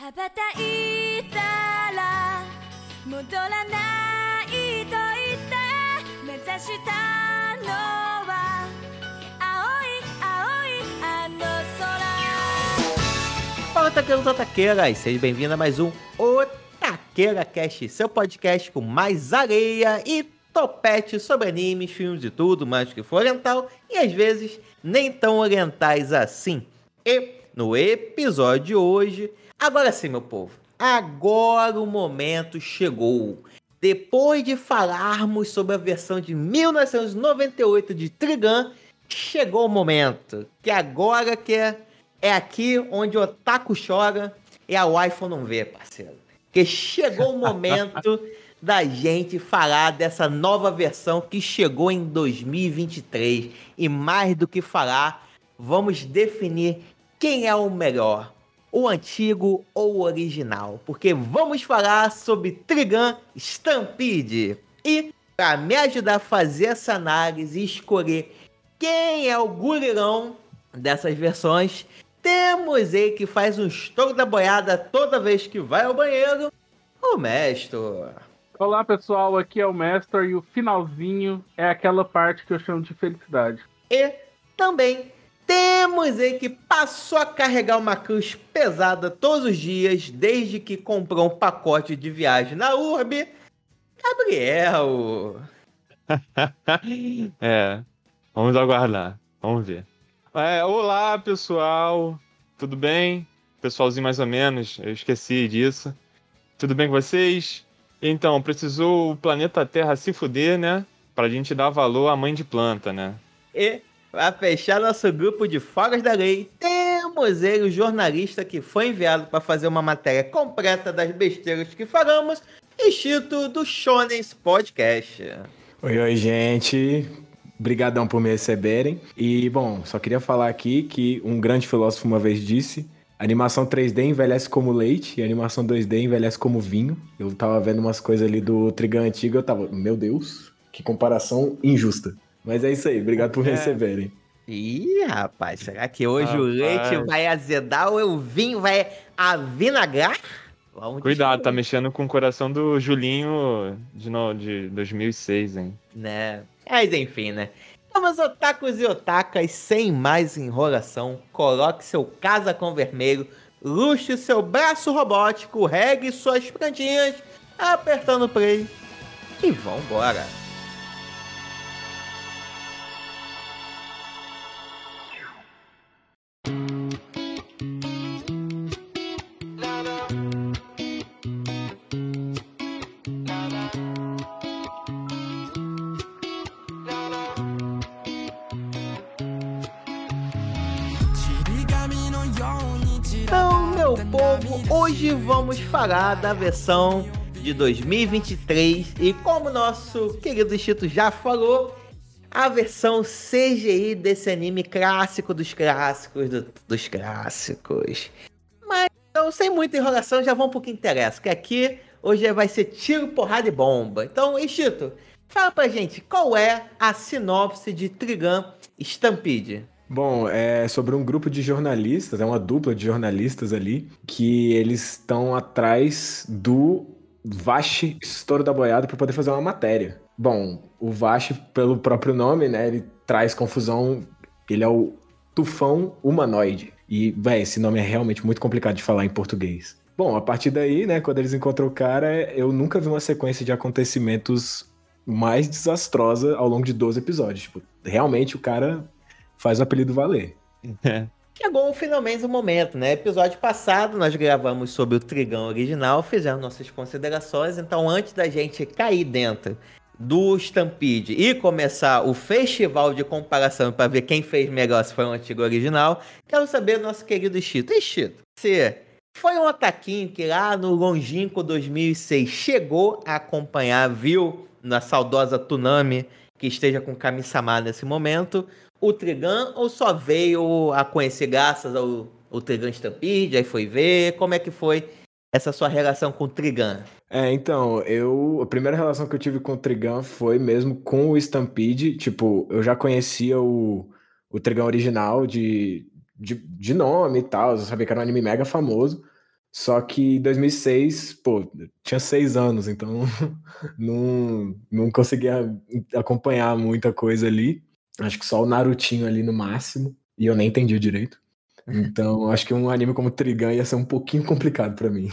羽ばたいたら戻らないと言って目指したのは青い青いあの空 Fala, taqueiros otaqueiras! Seja bem-vindo a mais um Otaqueira Cast, seu podcast com mais areia e topete sobre animes, filmes e tudo mais do que for oriental e às vezes nem tão orientais assim. E no episódio de hoje, agora sim, meu povo, agora o momento chegou. Depois de falarmos sobre a versão de 1998 de Trigun, chegou o momento. Que agora que é, é aqui onde o Otaku chora e a waifu não vê, parceiro. Que chegou o momento da gente falar dessa nova versão que chegou em 2023. E mais do que falar, vamos definir quem é o melhor, o antigo ou o original. Porque vamos falar sobre Trigun Stampede. E para me ajudar a fazer essa análise e escolher quem é o gurirão dessas versões, temos ele que faz um estouro da boiada toda vez que vai ao banheiro, o mestre. Olá pessoal, aqui é o Mestre e o finalzinho é aquela parte que eu chamo de felicidade. E também temos ele que passou a carregar uma cruz pesada todos os dias, desde que comprou um pacote de viagem na Urb, Gabriel. é, vamos aguardar, vamos ver. É, olá pessoal, tudo bem? Pessoalzinho mais ou menos, eu esqueci disso. Tudo bem com vocês? Então, precisou o planeta Terra se fuder, né? Pra gente dar valor à mãe de planta, né? E para fechar nosso grupo de fogas da lei, temos ele, o jornalista que foi enviado para fazer uma matéria completa das besteiras que falamos, Instituto do Shonens Podcast. Oi, oi, gente. Obrigadão por me receberem. E, bom, só queria falar aqui que um grande filósofo uma vez disse: animação 3D envelhece como leite e animação 2D envelhece como vinho. Eu tava vendo umas coisas ali do Trigun antigo, eu tava, meu Deus, que comparação injusta. Mas é isso aí, obrigado por É. receberem. Ih, rapaz, será que hoje o Rapaz. leite vai azedar ou o vinho vai avinagrar? Vamos Cuidado, tá mexendo com o coração do Julinho de, no, de 2006, hein? Né? Mas enfim, né? Então, meus otakus e otakas, sem mais enrolação, coloque seu casacão vermelho, luxe seu braço robótico, regue suas plantinhas, apertando play e vambora. Então, meu povo, hoje vamos falar da versão de 2023 e como nosso querido Chito já falou, a versão CGI desse anime clássico dos clássicos do- dos clássicos. Mas então, sem muita enrolação, já vamos pro que interessa, que aqui hoje vai ser tiro, porrada e bomba. Então, Chito, fala pra gente qual é a sinopse de Trigun Stampede. Bom, é sobre um grupo de jornalistas, é uma dupla de jornalistas ali, que eles estão atrás do Vash Estouro da Boiada para poder fazer uma matéria. Bom, o Vash, pelo próprio nome, né, ele traz confusão, ele é o tufão humanoide. E, véi, esse nome é realmente muito complicado de falar em português. Bom, a partir daí, né, quando eles encontram o cara, eu nunca vi uma sequência de acontecimentos mais desastrosa ao longo de 12 episódios. Tipo, realmente o cara faz o apelido valer. Chegou finalmente o momento, né? Episódio passado nós gravamos sobre o Trigão original, fizemos nossas considerações, então antes da gente cair dentro do Stampede e começar o festival de comparação para ver quem fez melhor se foi o antigo original, quero saber do nosso querido Chito. E Chito, você foi um ataquinho que lá no longínquo 2006 chegou a acompanhar, viu na saudosa Tunami que esteja com Kami-sama nesse momento, o Trigun ou só veio a conhecer graças ao, ao Trigun Stampede, aí foi ver, como é que foi essa sua relação com o Trigun? É, então, eu. A primeira relação que eu tive com o Trigun foi mesmo com o Stampede. Tipo, eu já conhecia o, o Trigun original de, de, de nome e tal. Eu sabia que era um anime mega famoso. Só que em 2006, pô, tinha seis anos, então não, não conseguia acompanhar muita coisa ali. Acho que só o Narutinho ali no máximo, e eu nem entendi direito. Então, acho que um anime como Trigun ia ser um pouquinho complicado para mim.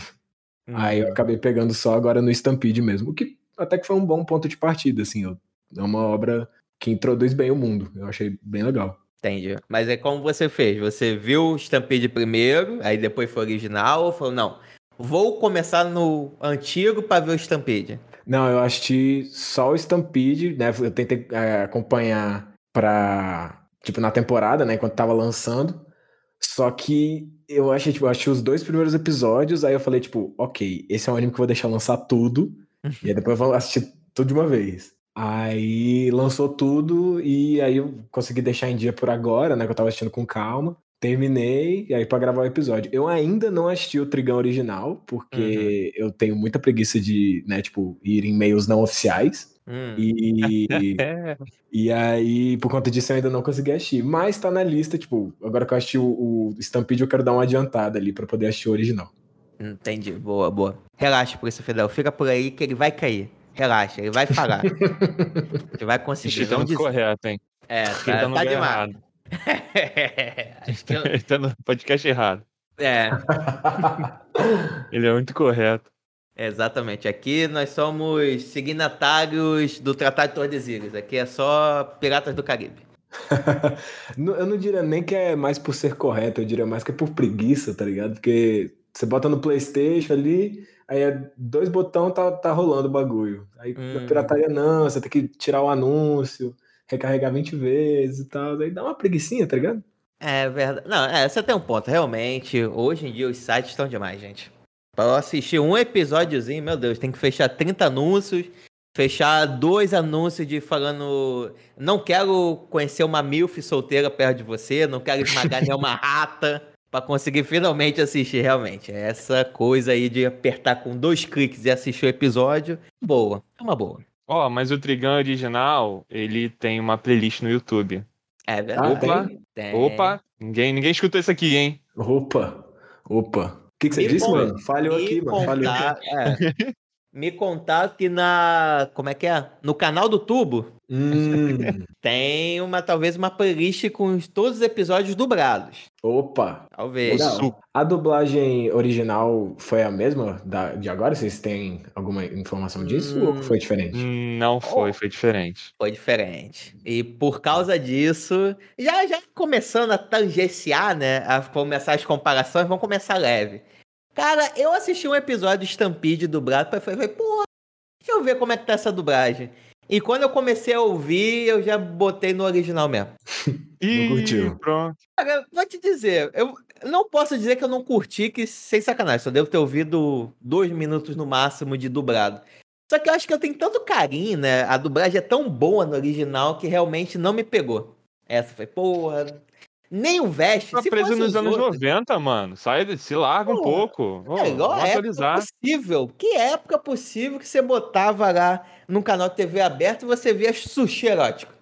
Hum. Aí eu acabei pegando só agora no Stampede mesmo, o que até que foi um bom ponto de partida, assim. É uma obra que introduz bem o mundo. Eu achei bem legal. Entendi. Mas é como você fez? Você viu o Stampede primeiro, aí depois foi original, ou falou, não, vou começar no antigo para ver o Stampede? Não, eu assisti só o Stampede, né? Eu tentei é, acompanhar pra. Tipo, na temporada, né? Enquanto tava lançando. Só que eu achei, tipo, eu achei os dois primeiros episódios, aí eu falei, tipo, ok, esse é um anime que eu vou deixar lançar tudo. e aí depois eu vou assistir tudo de uma vez. Aí lançou tudo e aí eu consegui deixar em dia por agora, né? Que eu tava assistindo com calma. Terminei, e aí pra gravar o episódio. Eu ainda não assisti o Trigão original, porque uhum. eu tenho muita preguiça de, né, tipo, ir em meios não oficiais. Hum. E, e aí, por conta disso, eu ainda não consegui assistir. Mas tá na lista, tipo, agora que eu assisti o, o Stampede, eu quero dar uma adiantada ali pra poder assistir o original. Entendi, boa, boa. Relaxa, Polícia Federal, fica por aí que ele vai cair. Relaxa, ele vai falhar. ele vai conseguir. Tá muito correto, hein? É, tá, tá, tá demais. Acho que eu... ele tá no podcast errado. É. ele é muito correto. Exatamente. Aqui nós somos signatários do Tratado de Tordesilhas. Aqui é só Piratas do Caribe. eu não diria nem que é mais por ser correto, eu diria mais que é por preguiça, tá ligado? Porque você bota no PlayStation ali, aí é dois botões, tá, tá rolando o bagulho. Aí hum. pirataria não, você tem que tirar o anúncio, recarregar 20 vezes e tal. Aí dá uma preguiçinha, tá ligado? É verdade. Não, é, você tem um ponto. Realmente, hoje em dia os sites estão demais, gente. Pra assistir um episódiozinho, meu Deus, tem que fechar 30 anúncios, fechar dois anúncios de falando. Não quero conhecer uma milf solteira perto de você, não quero esmagar nenhuma rata para conseguir finalmente assistir realmente. Essa coisa aí de apertar com dois cliques e assistir o episódio, boa, é uma boa. Ó, oh, mas o Trigun original, ele tem uma playlist no YouTube. É verdade. Opa, tem. opa, ninguém, ninguém escutou isso aqui, hein? Opa, opa. O que, que, você disse, mano? Falhou aqui, mano. Falhou. É. me contar que na. Como é que é? No canal do Tubo hum. tem uma, talvez, uma playlist com todos os episódios dublados. Opa! Talvez. A dublagem original foi a mesma da, de agora? Vocês têm alguma informação disso hum. ou foi diferente? Não foi, oh. foi diferente. Foi diferente. E por causa disso, já, já começando a tangenciar, né? A começar as comparações, vão começar leve. Cara, eu assisti um episódio de Stampede dublado e falei, porra, deixa eu ver como é que tá essa dublagem. E quando eu comecei a ouvir, eu já botei no original mesmo. Ih, não curtiu. Pronto. Cara, vou te dizer, eu não posso dizer que eu não curti, que sem sacanagem, só devo ter ouvido dois minutos no máximo de dublado. Só que eu acho que eu tenho tanto carinho, né? A dublagem é tão boa no original que realmente não me pegou. Essa foi, porra, nem o veste. Tá preso nos anos outros... 90, mano. Sai, se larga Pô, um pouco. Oh, é igual época possível. Que época possível que você botava lá num canal de TV aberto e você via sushi erótico?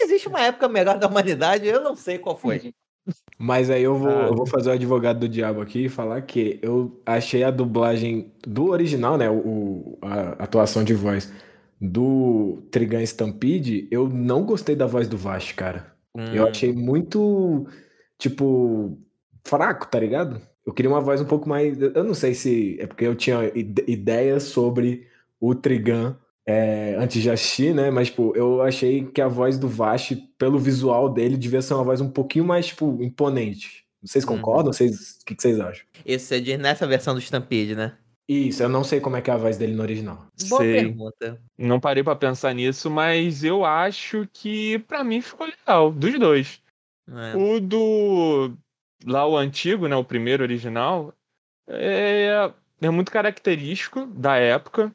Existe uma época melhor da humanidade, eu não sei qual foi. Mas aí eu vou, ah. eu vou fazer o advogado do diabo aqui e falar que eu achei a dublagem do original, né? O, a atuação de voz do Trigun Stampede, eu não gostei da voz do Vash, cara. Hum. Eu achei muito, tipo, fraco, tá ligado? Eu queria uma voz um pouco mais. Eu não sei se é porque eu tinha ideias sobre o Trigun é, antes de assistir, né? Mas, tipo, eu achei que a voz do Vash, pelo visual dele, devia ser uma voz um pouquinho mais, tipo, imponente. Vocês uhum. concordam? Vocês, o que, que, vocês acham? Isso é de, nessa versão do Stampede, né? Isso, eu não sei como é que é a voz dele no original. Boa sei. pergunta. Não parei para pensar nisso, mas eu acho que para mim ficou legal, dos dois. É. O do lá o antigo, né, o primeiro original, é, é muito característico da época,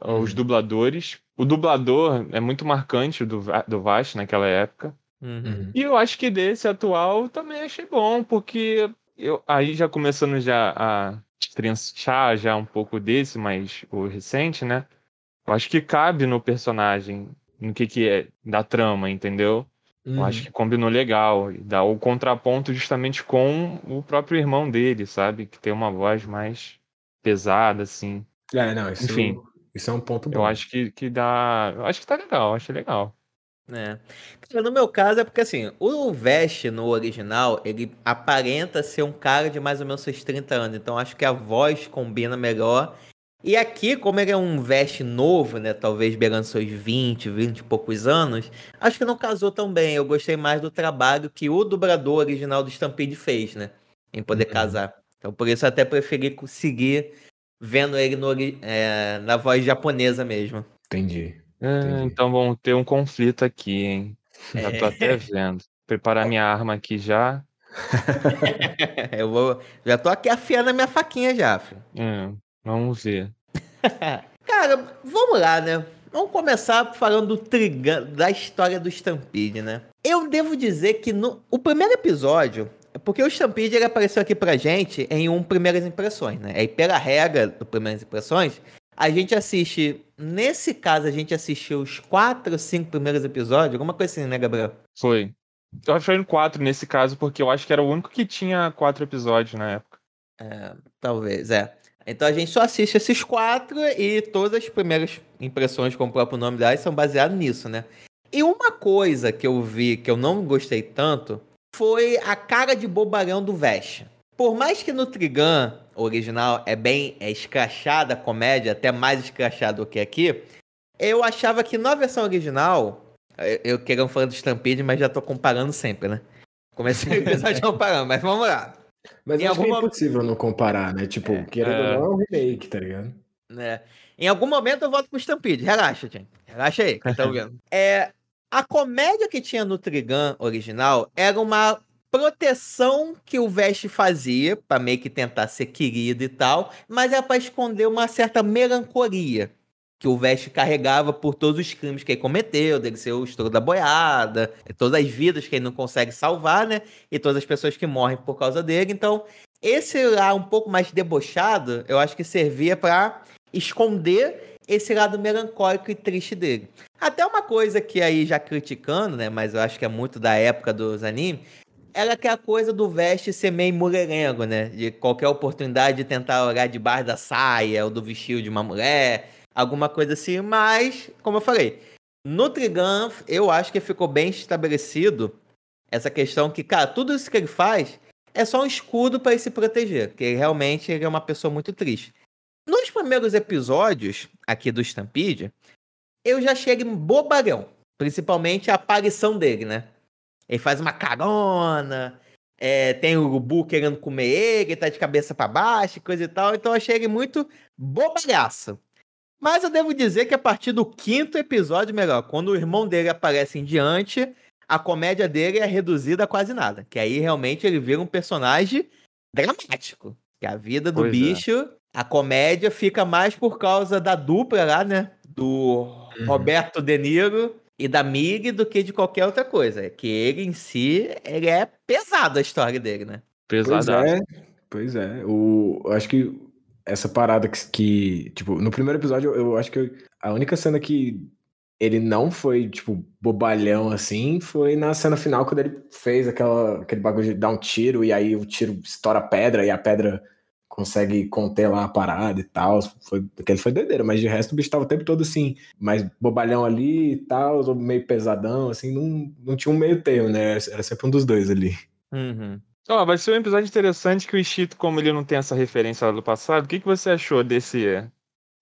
uhum. os dubladores. O dublador é muito marcante do, do Vash naquela época. Uhum. E eu acho que desse atual também achei bom, porque eu aí já começando já a trinchar já um pouco desse, mas o recente, né? Eu acho que cabe no personagem, no que que é da trama, entendeu? Eu acho Uhum. que combinou legal. E dá o contraponto justamente com o próprio irmão dele, sabe? Que tem uma voz mais pesada, assim. É, não, isso, Enfim. isso é um ponto bom. Eu acho que, que dá. Eu acho que tá legal, acho legal. É. No meu caso é porque assim, o Vest no original, ele aparenta ser um cara de mais ou menos seus 30 anos, então acho que a voz combina melhor. E aqui, como ele é um Vest novo, né, talvez beirando seus 20, 20 e poucos anos, acho que não casou tão bem. Eu gostei mais do trabalho que o dublador original do Stampede fez, né, em poder Uhum. casar. Então por isso eu até preferi seguir vendo ele no é, na voz japonesa mesmo. Entendi. É, então vamos ter um conflito aqui, hein? Já tô É. até vendo. Preparar minha arma aqui já. eu vou, já tô aqui afiando a minha faquinha já, filho. É, vamos ver. Cara, vamos lá, né? Vamos começar falando do Trigun, da história do Stampede, né? Eu devo dizer que no o primeiro episódio, porque o Stampede ele apareceu aqui pra gente em um Primeiras Impressões, né? E pela regra do Primeiras Impressões, a gente assiste, nesse caso a gente assistiu os quatro, cinco primeiros episódios, alguma coisa assim, né, Gabriel? Foi. Eu achei em quatro nesse caso, porque eu acho que era o único que tinha quatro episódios na época. Talvez, é. Então a gente só assiste esses quatro e todas as primeiras impressões, como o próprio nome delas, são baseadas nisso, né? E uma coisa que eu vi que eu não gostei tanto foi a cara de bobarão do Vesh. Por mais que no Trigun original é bem é escrachada a comédia, até mais escrachada do que aqui, eu achava que na versão original, eu, querendo falar do Stampede, mas já tô comparando sempre, né? Comecei o episódio comparando, mas vamos lá. Mas Em acho que é impossível não comparar, né? Tipo, É. querendo É. ou não, é um remake, tá ligado? né? Em algum momento eu volto pro Stampede. Relaxa, gente. Relaxa aí, que tá vendo. É, a comédia que tinha no Trigun original era uma proteção que o Vest fazia pra meio que tentar ser querido e tal, mas era pra esconder uma certa melancolia que o Vest carregava por todos os crimes que ele cometeu, dele ser o estouro da boiada, todas as vidas que ele não consegue salvar, né? E todas as pessoas que morrem por causa dele. Então, esse lá um pouco mais debochado, eu acho que servia pra esconder esse lado melancólico e triste dele. Até uma coisa que aí já criticando, né, mas eu acho que é muito da época dos animes, era que a coisa do veste ser meio mulherengo, né, de qualquer oportunidade de tentar olhar debaixo da saia ou do vestido de uma mulher, alguma coisa assim, mas, como eu falei, no Trigun eu acho que ficou bem estabelecido essa questão que, cara, tudo isso que ele faz é só um escudo para ele se proteger, porque realmente ele é uma pessoa muito triste. Nos primeiros episódios aqui do Stampede, eu já chego em principalmente a aparição dele, né? Ele faz uma carona, é, tem o urubu querendo comer ele, tá de cabeça para baixo, coisa e tal, então eu achei ele muito bobalhaço. Mas eu devo dizer que a partir do quinto episódio, melhor, quando o irmão dele aparece em diante, a comédia dele é reduzida a quase nada. Que aí realmente ele vira um personagem dramático. Que a vida do Pois é. bicho, a comédia fica mais por causa da dupla lá, né? Do Roberto De Niro e da Mig do que de qualquer outra coisa. É que ele em si, ele é pesado a história dele, né? Pois Pesadaço. é, pois é. O, eu acho que essa parada que, que, tipo, no primeiro episódio, eu, eu acho que eu- a única cena que ele não foi, tipo, bobalhão assim, foi na cena final, quando ele fez aquela, aquele bagulho de dar um tiro, e aí o tiro estoura a pedra, e a pedra consegue conter lá a parada e tal. Foi, aquele foi doideira, mas de resto o bicho tava o tempo todo assim, mais bobalhão ali e tal, meio pesadão, assim, não, não tinha um meio termo, né? Era sempre um dos dois ali. Uhum. Ó, vai ser um episódio interessante que o Ishito, como ele não tem essa referência lá do passado, o que, que você achou desse,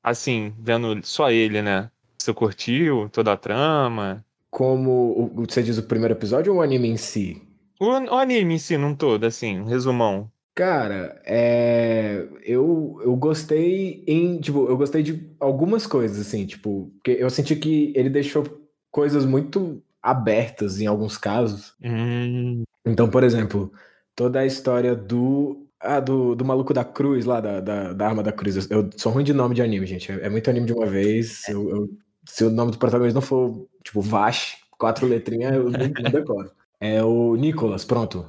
assim, vendo só ele, né? Você curtiu toda a trama? Como você diz o primeiro episódio ou o anime em si? O, o anime em si, num todo, assim, um resumão. Cara, é, eu, eu gostei em, tipo, eu gostei de algumas coisas, assim, tipo, porque eu senti que ele deixou coisas muito abertas em alguns casos. Hum, Então, por exemplo, toda a história do, ah, do, do maluco da cruz lá, da, da, da arma da cruz. Eu sou ruim de nome de anime, gente. É, é muito anime de uma vez. Eu, eu- se o nome do protagonista não for, tipo, Vash, quatro letrinhas, eu não, não decoro. É o Nicholas, pronto.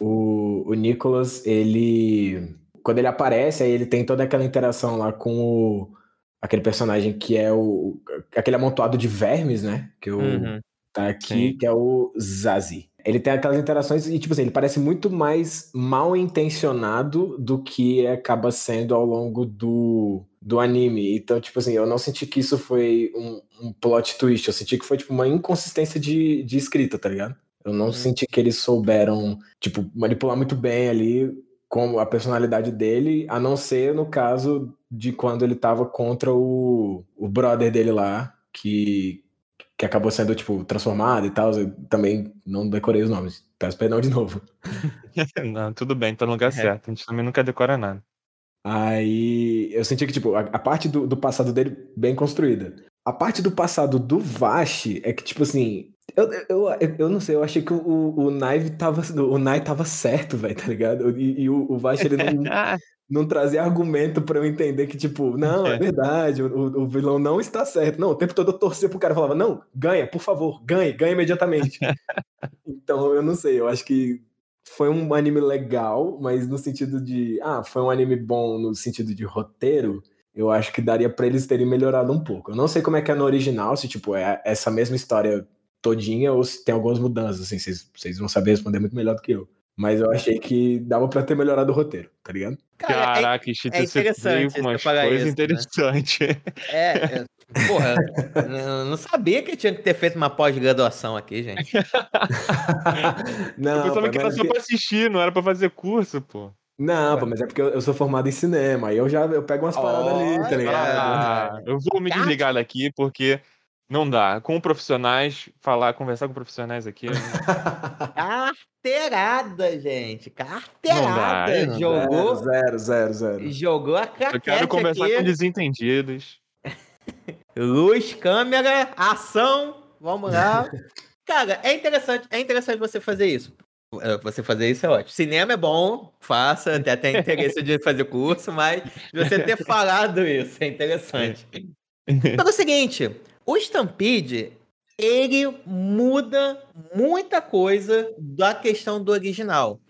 O, o Nicholas, ele. Quando ele aparece, aí ele tem toda aquela interação lá com o, aquele personagem que é o. aquele amontoado de vermes, né? Que o Uhum. tá aqui, Sim. que é o Zazie. Ele tem aquelas interações e, tipo assim, ele parece muito mais mal intencionado do que acaba sendo ao longo do, do anime. Então, tipo assim, eu não senti que isso foi um, um plot twist. Eu senti que foi, tipo, uma inconsistência de, de escrita, tá ligado? Eu não Uhum. senti que eles souberam, tipo, manipular muito bem ali como a personalidade dele, a não ser no caso de quando ele tava contra o, o brother dele lá, que, que acabou sendo, tipo, transformado e tal. Eu também não decorei os nomes. Peço perdão de novo. Não, tudo bem, tá no lugar certo. A gente também nunca decora nada. Aí eu senti que, tipo, a, a parte do, do passado dele bem construída. A parte do passado do Vash é que, tipo assim. Eu, eu, eu, não sei, eu achei que o, o, Naive tava. O Nai tava certo, velho, tá ligado? E, e o, o Vash ele não, não trazia argumento pra eu entender que, tipo, não, é verdade, o, o vilão não está certo. Não, o tempo todo eu torcia pro cara e falava, não, ganha, por favor, ganhe, ganha imediatamente. então, eu não sei, eu acho que foi um anime legal, mas no sentido de, ah, foi um anime bom no sentido de roteiro, eu acho que daria pra eles terem melhorado um pouco. Eu não sei como é que é no original, se, tipo, é essa mesma história todinha ou se tem algumas mudanças, assim, vocês, vocês vão saber responder muito melhor do que eu. Mas eu achei que dava pra ter melhorado o roteiro, tá ligado? Cara, é- Caraca, Chita, é você interessante você umas coisas isso, né? interessantes. É, é, porra, eu não sabia que tinha que ter feito uma pós-graduação aqui, gente. não, eu pensava pô, que era é só pra assistir, não era pra fazer curso, pô. Não, pô, mas é porque eu, eu sou formado em cinema, aí eu já eu pego umas paradas ali, tá ligado? Ah, eu vou me desligar daqui porque não dá. Com profissionais, falar, conversar com profissionais aqui. Carteirada, gente. Carteirada. dá, não dá. jogou, Zero, zero, zero. jogou a Eu quero conversar aqui. com desentendidos. Luz, câmera, ação. Vamos lá. Cara, é interessante, é interessante você fazer isso. É, Você fazer isso é ótimo. Cinema é bom, faça, até tem interesse de fazer curso, mas você ter falado isso é interessante. Pelo seguinte, o Stampede, ele muda muita coisa da questão do original.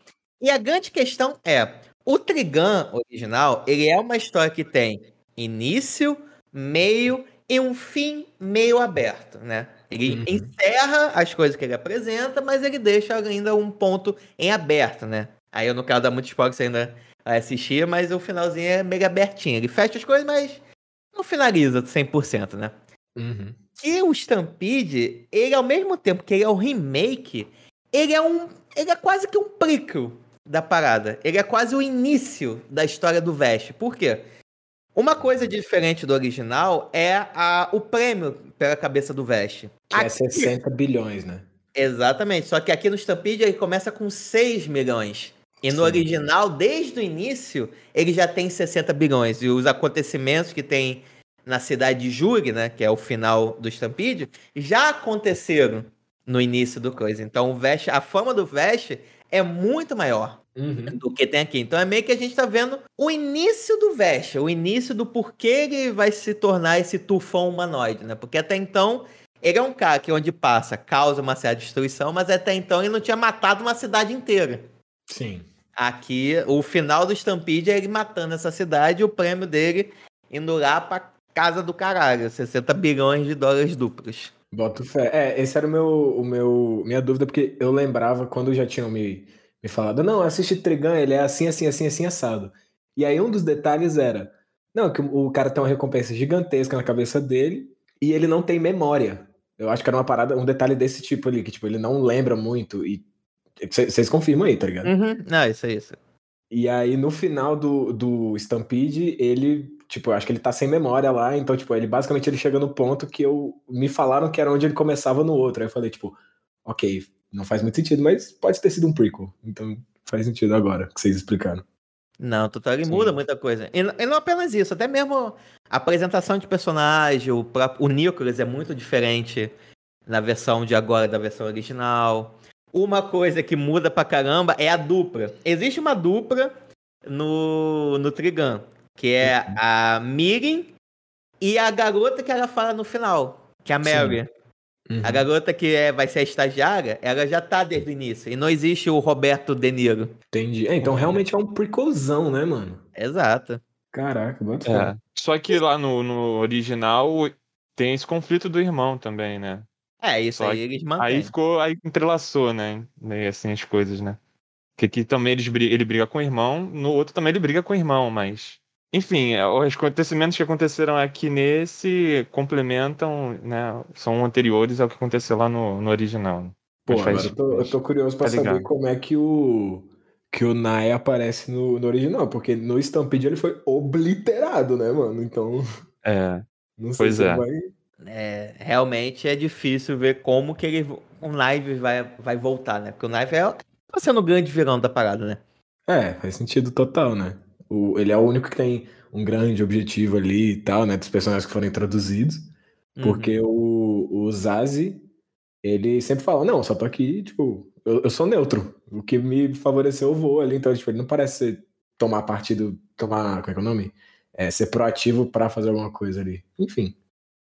E a grande questão é, o Trigun original, ele é uma história que tem início, meio e um fim meio aberto, né? Ele Uhum. encerra as coisas que ele apresenta, mas ele deixa ainda um ponto em aberto, né? Aí eu não quero dar muito spoiler você ainda assistir, mas o finalzinho é meio abertinho. Ele fecha as coisas, mas não finaliza 100%, né? Uhum. que o Stampede, ele ao mesmo tempo que ele é um remake, ele é um, ele é quase que um prequel da parada. Ele é quase o início da história do Vest. Por quê? Uma coisa diferente do original é a, o prêmio pela cabeça do Vest. Que é Aqui- 60 bilhões, né? Exatamente. Só que aqui no Stampede ele começa com 6 milhões. E no Sim. original, desde o início, ele já tem 60 bilhões. E os acontecimentos que tem na cidade de Júri, né? Que é o final do Stampede, já aconteceram no início do coisa. Então o Vest, a fama do Vest é muito maior Uhum. do que tem aqui. Então é meio que a gente tá vendo o início do Vest, o início do porquê ele vai se tornar esse tufão humanoide, né? Porque até então ele é um cara que onde passa causa uma certa destruição, mas até então ele não tinha matado uma cidade inteira. Sim. Aqui, o final do Stampede é ele matando essa cidade e o prêmio dele indo lá pra casa do caralho, 60 bilhões de dólares duplos. Boto fé. É, esse era o meu, o meu, minha dúvida, porque eu lembrava quando já tinham me, me falado, não, assiste Trigun, ele é assim, assim, assim, assim, assado. E aí um dos detalhes era, não, que o cara tem uma recompensa gigantesca na cabeça dele e ele não tem memória. Eu acho que era uma parada, um detalhe desse tipo ali, que tipo, ele não lembra muito e vocês confirmam aí, tá ligado? Uhum. Não, isso é isso. E aí, no final do, do Stampede, ele, tipo, eu acho que ele tá sem memória lá, então, tipo, ele basicamente ele chega no ponto que eu me falaram que era onde ele começava no outro. Aí eu falei, tipo, ok, não faz muito sentido, mas pode ter sido um prequel. Então faz sentido agora que vocês explicaram. Não, total, ele Sim. muda muita coisa. E, e não apenas isso, até mesmo a apresentação de personagem, o, próprio, o Nicholas é muito diferente na versão de agora da versão original. Uma coisa que muda pra caramba é a dupla. Existe uma dupla no, no Trigun, que é a Mirin e a garota que ela fala no final, que é a. Mary. Uhum. A garota que é, vai ser a estagiária, ela já tá desde o início. E não existe o Roberto De Niro. Entendi. É, então realmente é um prequelzão, né, mano? Exato. Caraca, bota É. Só que lá no, no original tem esse conflito do irmão também, né? É, isso Só aí eles mantêm. Aí ficou, aí entrelaçou, né? Meio assim as coisas, né? Porque aqui também eles, ele briga com o irmão, no outro também ele briga com o irmão, mas. Enfim, é, os acontecimentos que aconteceram aqui nesse complementam, né? São anteriores ao que aconteceu lá no, no original. Pô, Mas faz- agora eu tô, eu tô curioso pra tá saber ligado. como é que o que o Nai aparece no, no original, porque no Stampede ele foi obliterado, né, mano? Então, É, não sei Pois se é. vai. É, realmente é difícil ver como que ele, o Knife vai, vai voltar, né? Porque o Knife é tá sendo o grande vilão da parada, né? É, faz sentido total, né? O, ele é o único que tem um grande objetivo ali e tal, né? Dos personagens que foram introduzidos. Uhum. Porque o, o Zazi, ele sempre fala, não, só tô aqui, tipo, eu, eu sou neutro. O que me favoreceu eu vou ali. Então, tipo, ele não parece tomar partido, tomar, como é que é o nome? É, ser proativo pra fazer alguma coisa ali. Enfim,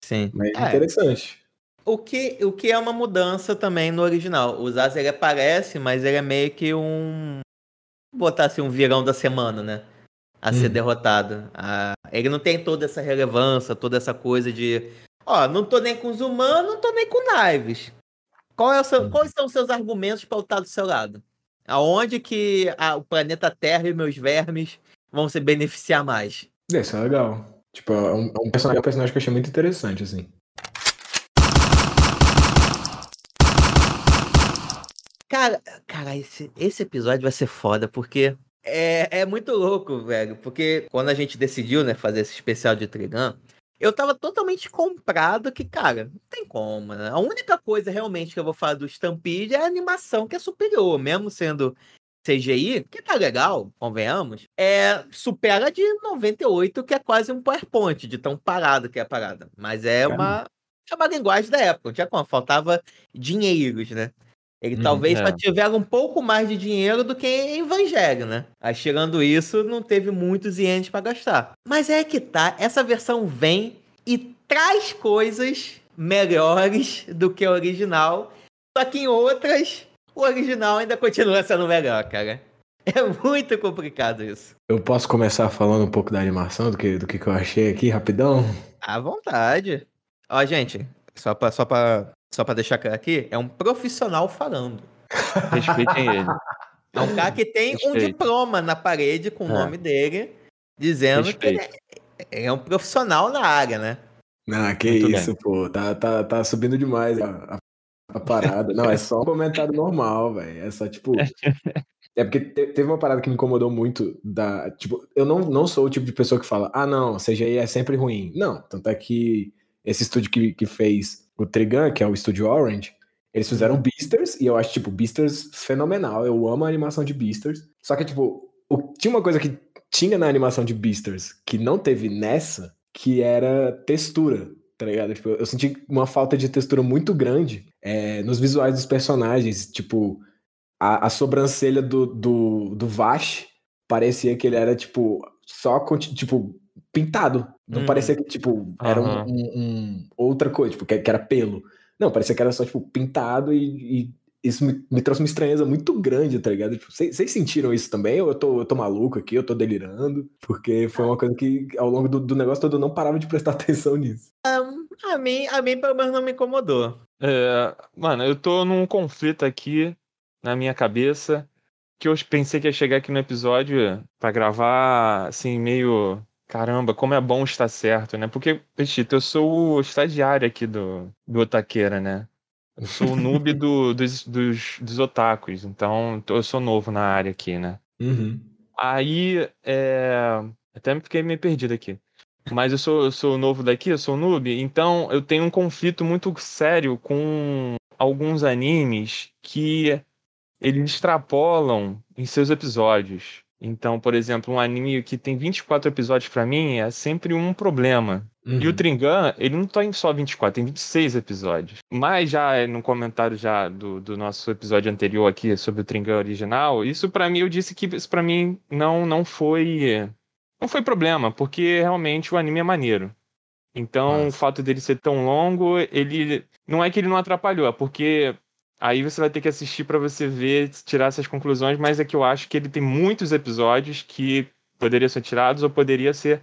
Sim. mas É, interessante. o, que, o que é uma mudança também no original. O Zaz, ele aparece, mas ele é meio que um... Vou botar assim, um virão da semana, né? A ser Hum. derrotado. Ah, ele não tem toda essa relevância, toda essa coisa de... Ó, não tô nem com os humanos, não tô nem com Knives. Qual é o seu- Uhum. quais são os seus argumentos para eu estar do seu lado? Aonde que a- o planeta Terra e meus vermes vão se beneficiar mais? Isso é legal. Tipo, é um, é um personagem, é um personagem que eu achei muito interessante, assim. Cara, cara, esse, esse episódio vai ser foda, porque é, é muito louco, velho. Porque quando a gente decidiu, né, fazer esse especial de Trigun, eu tava totalmente comprado que, cara, não tem como, né? A única coisa realmente que eu vou falar do Stampede é a animação, que é superior, mesmo sendo CGI, que tá legal, convenhamos, é supera de 98, que é quase um PowerPoint, de tão parado que é a parada. Mas é uma, é uma linguagem da época, não tinha como, faltava dinheiros, né? Ele Uhum, talvez é. só tiveram um pouco mais de dinheiro do que em Evangelho, né? Aí chegando isso, não teve muitos ienes pra gastar. Mas é que tá, essa versão vem e traz coisas melhores do que a original, só que em outras, o original ainda continua sendo melhor, cara. É muito complicado isso. Eu posso começar falando um pouco da animação, do que, do que que eu achei aqui, rapidão? À vontade. Ó, gente, só pra, só pra, só pra deixar claro aqui, é um profissional falando. respeitem ele. É um cara que tem um Respeito. diploma na parede com o É. nome dele, dizendo que ele Respeito. é, é um profissional na área, né? Não, que Muito isso, pô. Tá, tá, tá subindo demais a, a- a parada. Não, é só um comentário normal, velho. É só, tipo. É porque te- teve uma parada que me incomodou muito da. Tipo, eu não, não sou o tipo de pessoa que fala, ah, não, CGI é sempre ruim. Não, tanto é que esse estúdio que, que fez o Trigun, que é o estúdio Orange, eles fizeram Beasters, e eu acho, tipo, Beasters fenomenal. Eu amo a animação de Beasters. Só que, tipo, o- tinha uma coisa que tinha na animação de Beasters que não teve nessa, que era textura, tá ligado? Tipo, eu senti uma falta de textura muito grande é, nos visuais dos personagens. Tipo, a, a sobrancelha do, do, do Vash parecia que ele era, tipo, só, tipo, pintado. Não Uhum. parecia que, tipo, era um- Aham. um, um- outra coisa, tipo, que, que era pelo. Não, parecia que era só, tipo, pintado e, e isso me, me trouxe uma estranheza muito grande, tá ligado? Tipo, Vocês vocês sentiram isso também? Ou eu tô, eu tô maluco aqui, eu tô delirando? Porque foi uma coisa que, ao longo do, do negócio todo, eu não parava de prestar atenção nisso. A mim, a mim, pelo menos, não me incomodou. É, mano, eu tô num conflito aqui na minha cabeça que eu pensei que ia chegar aqui no episódio pra gravar assim, meio. Caramba, como é bom estar certo, né? Porque, Peixito, eu sou o estagiário aqui do, do Otaqueira, né? Eu sou o noob do, dos, dos, dos otakus, então eu sou novo na área aqui, né? Uhum. Aí, é... até fiquei meio perdido aqui. Mas eu sou, eu sou novo daqui, eu sou noob, então eu tenho um conflito muito sério com alguns animes que eles extrapolam em seus episódios. Então, por exemplo, um anime que tem 24 episódios pra mim é sempre um problema. E o Uhum. Trigun, ele não tá em só 24, tem 26 episódios. Mas já é, no comentário já do, do nosso episódio anterior aqui sobre o Trigun original, isso pra mim eu disse que isso para mim não não foi não foi problema, porque realmente o anime é maneiro. Então, o Massa. fato dele ser tão longo, ele não é que ele não atrapalhou, é porque aí você vai ter que assistir pra você ver, tirar essas conclusões, mas é que eu acho que ele tem muitos episódios que poderiam ser tirados ou poderia ser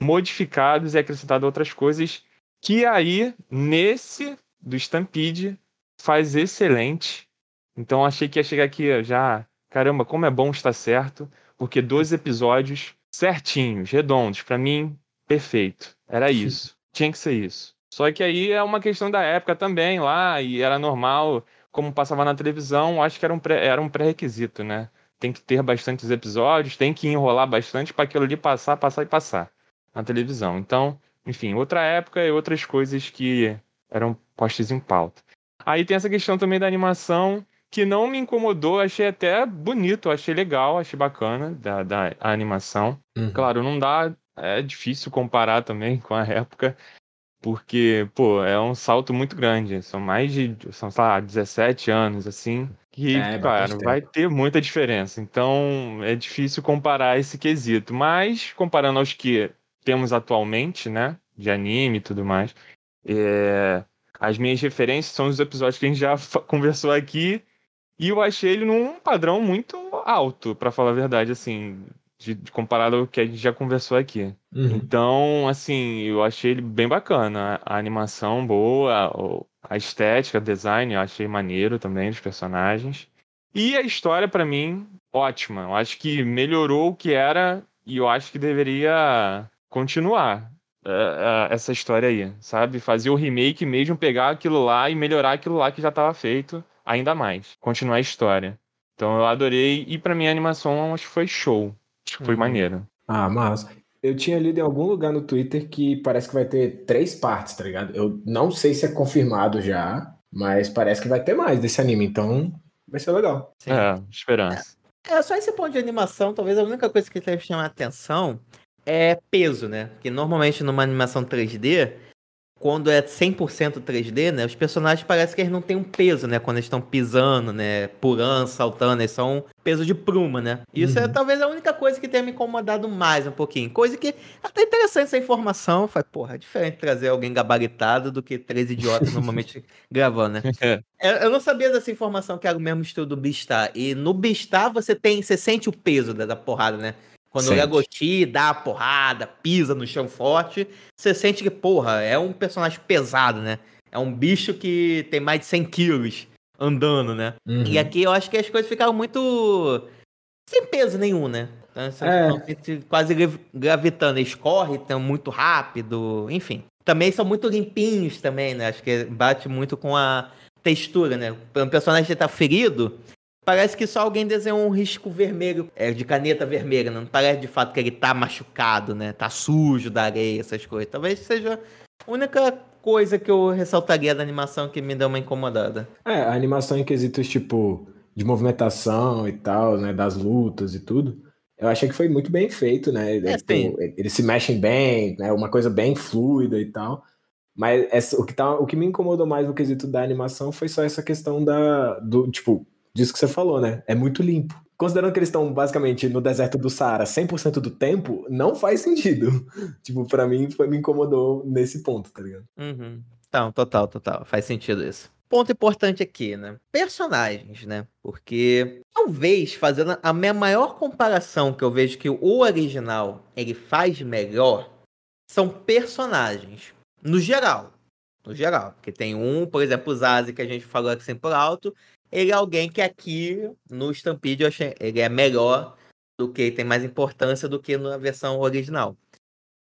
modificados e acrescentado outras coisas que aí, nesse do Stampede faz excelente. Então achei que ia chegar aqui já. Caramba, como é bom estar certo, porque 12 episódios certinhos, redondos, para mim, perfeito. Era isso. Tinha que ser isso. Só que aí é uma questão da época também lá, e era normal, como passava na televisão, acho que era um pré- era um pré-requisito, né? Tem que ter bastantes episódios, tem que enrolar bastante para aquilo ali passar, passar e passar na televisão. Então, enfim, outra época e outras coisas que eram postes em pauta. Aí tem essa questão também da animação, que não me incomodou, achei até bonito, achei legal, achei bacana da, da a animação. Uhum. Claro, não dá, é difícil comparar também com a época, porque, pô, é um salto muito grande. São mais de, são, sei lá, 17 anos, assim, que, É, cara, vai ter muita diferença. Então, é difícil comparar esse quesito. Mas, comparando aos que temos atualmente, né, de anime e tudo mais, é, as minhas referências são os episódios que a gente já conversou aqui, e eu achei ele num padrão muito alto, pra falar a verdade, assim, de, de comparado ao que a gente já conversou aqui. Uhum. Então, assim, eu achei ele bem bacana. A animação boa, o- a estética, o design, eu achei maneiro também dos personagens. E a história, pra mim, ótima. Eu acho que melhorou o que era e eu acho que deveria continuar é, é, essa história aí, sabe? Fazer o remake mesmo, pegar aquilo lá e melhorar aquilo lá que já estava feito ainda mais. Continuar a história. Então eu adorei e pra mim a animação acho que foi show. Acho que foi Uhum. maneiro. Ah, mas eu tinha lido em algum lugar no Twitter que parece que vai ter três partes, tá ligado? Eu não sei se é confirmado já, mas parece que vai ter mais desse anime, então vai ser legal. Sim. É, esperança. É, só esse ponto de animação, talvez a única coisa que deve chamar atenção é peso, né? Porque normalmente numa animação 3D, quando é 100% 3D, né? Os personagens parece que eles não têm um peso, né? Quando eles estão pisando, né? Pulando, saltando, eles são peso de pluma, né? Isso é Uhum. talvez a única coisa que tenha me incomodado mais um pouquinho. Coisa que até interessante essa informação. Foi, porra, é diferente trazer alguém gabaritado do que três idiotas normalmente gravando, né? Eu eu não sabia dessa informação que era o mesmo estilo do Beastar. E no Beastar você tem, você sente o peso da, da porrada, né? Quando o Sente. Yagoti dá a porrada, pisa no chão forte, você sente que, porra, é um personagem pesado, né? É um bicho que tem mais de 100 quilos andando, né? Uhum. E aqui eu acho que as coisas ficaram muito sem peso nenhum, né? Então, você É. quase gravi- gravitando. Eles correm, estão muito rápido, enfim. Também são muito limpinhos também, né? Acho que bate muito com a textura, né? O personagem tá ferido, parece que só alguém desenhou um risco vermelho, é, de caneta vermelha, não parece de fato que ele tá machucado, né? Tá sujo da areia, essas coisas. Talvez seja a única coisa que eu ressaltaria da animação que me deu uma incomodada. É, a animação em quesitos tipo de movimentação e tal, né, das lutas e tudo. Eu achei que foi muito bem feito, né? É, Tipo, eles se mexem bem, né? Uma coisa bem fluida e tal. Mas essa- o, que tá, o que me incomodou mais no quesito da animação foi só essa questão da. Do, tipo, disso que você falou, né? É muito limpo. Considerando que eles estão basicamente no deserto do Saara 100% do tempo, não faz sentido. tipo, pra mim foi, me incomodou nesse ponto, tá ligado? Uhum. Então, total, total. Faz sentido isso. Ponto importante aqui, né? Personagens, né? Porque talvez fazendo a minha maior comparação que eu vejo que o original ele faz melhor são personagens. No geral. No geral. Porque tem um, por exemplo, o Zazi, que a gente falou aqui sempre por alto. Ele é alguém que aqui no Stampede eu achei, ele é melhor do que tem mais importância do que na versão original.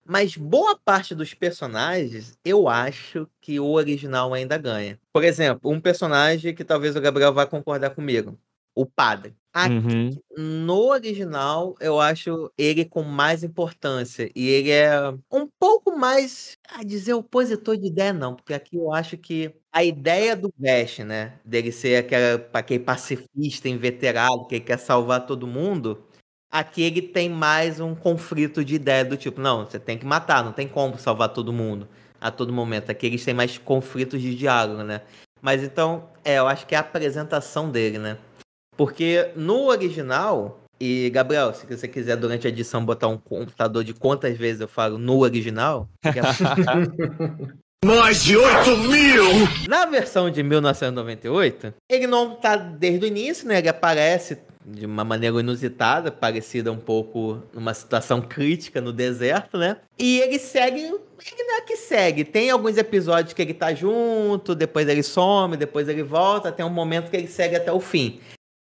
Mas boa parte dos personagens, eu acho que o original ainda ganha. Por exemplo, um personagem que talvez o Gabriel vá concordar comigo. O padre. Aqui, Uhum. no original, eu acho ele com mais importância. E ele é um pouco mais, a dizer, opositor de ideia, não. Porque aqui eu acho que a ideia do Vest, né? Dele ser aquela, aquele pacifista, inveterado, que quer salvar todo mundo. Aqui ele tem mais um conflito de ideia do tipo, não, você tem que matar, não tem como salvar todo mundo a todo momento. Aqui eles têm mais conflitos de diálogo, né? Mas então, é, eu acho que é a apresentação dele, né? Porque no original, e Gabriel, se você quiser durante a edição botar um computador de quantas vezes eu falo no original, fica Mais de 8 mil! Na versão de 1998, ele não tá desde o início, né? Ele aparece de uma maneira inusitada, parecida um pouco numa situação crítica no deserto, né? E ele segue, ele não é que segue, tem alguns episódios que ele tá junto, depois ele some, depois ele volta, tem um momento que ele segue até o fim.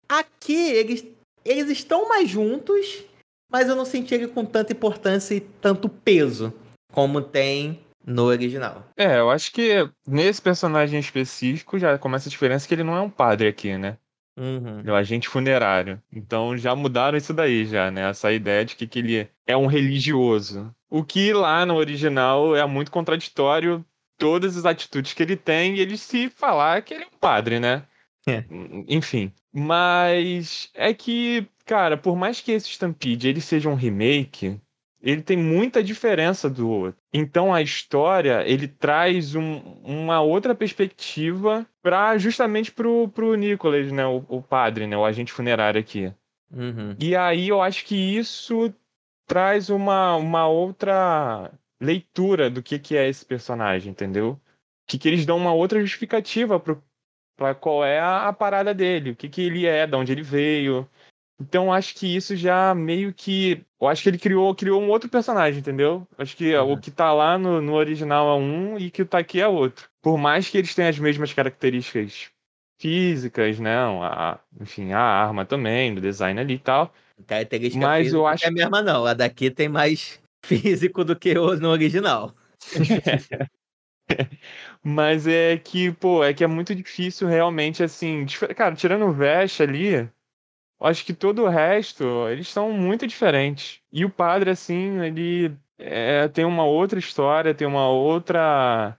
Aqui eles, eles estão mais juntos, mas eu não senti ele com tanta importância e tanto peso como tem no original. É, eu acho que nesse personagem específico já começa a diferença que ele não é um padre aqui, né? Uhum. Ele é um agente funerário. Então já mudaram isso daí já, né? Essa ideia de que, que ele é um religioso. O que lá no original é muito contraditório todas as atitudes que ele tem e ele se falar que ele é um padre, né? É. Enfim. Mas é que, cara, por mais que esse Stampede ele seja um remake, ele tem muita diferença do outro. Então a história ele traz um- uma outra perspectiva para justamente pro, pro Nicholas, né, o, o padre, né, o agente funerário aqui. Uhum. E aí eu acho que isso traz uma, uma outra leitura do que, que é esse personagem, entendeu? Que, que eles dão uma outra justificativa pro, pra qual é a, a parada dele, o que, que ele é, de onde ele veio. Então acho que isso já meio que. Eu acho que ele criou, criou um outro personagem, entendeu? Acho que Uhum. o que tá lá no, no original é um e o que tá aqui é outro. Por mais que eles tenham as mesmas características físicas, né? A, enfim, a arma também, do design ali e tal. Característica Mas eu não acho é a mesma, não. A daqui tem mais físico do que o no original. Mas é que, pô, é que é muito difícil realmente, assim. Cara, tirando o Vesh ali, acho que todo o resto, eles são muito diferentes. E o padre, assim, ele é, tem uma outra história, tem uma outra.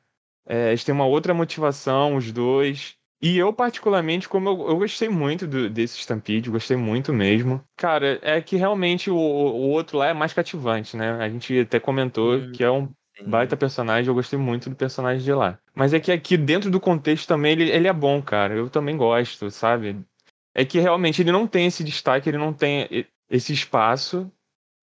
é, eles têm uma outra motivação, os dois. E eu, particularmente, como eu, eu gostei muito do- desse Stampede, gostei muito mesmo. Cara, é que realmente o, o outro lá é mais cativante, né? A gente até comentou Hum. que é um Baita personagem, eu gostei muito do personagem de lá. Mas é que aqui, dentro do contexto também, ele, ele é bom, cara. Eu também gosto, sabe? É que realmente ele não tem esse destaque, ele não tem esse espaço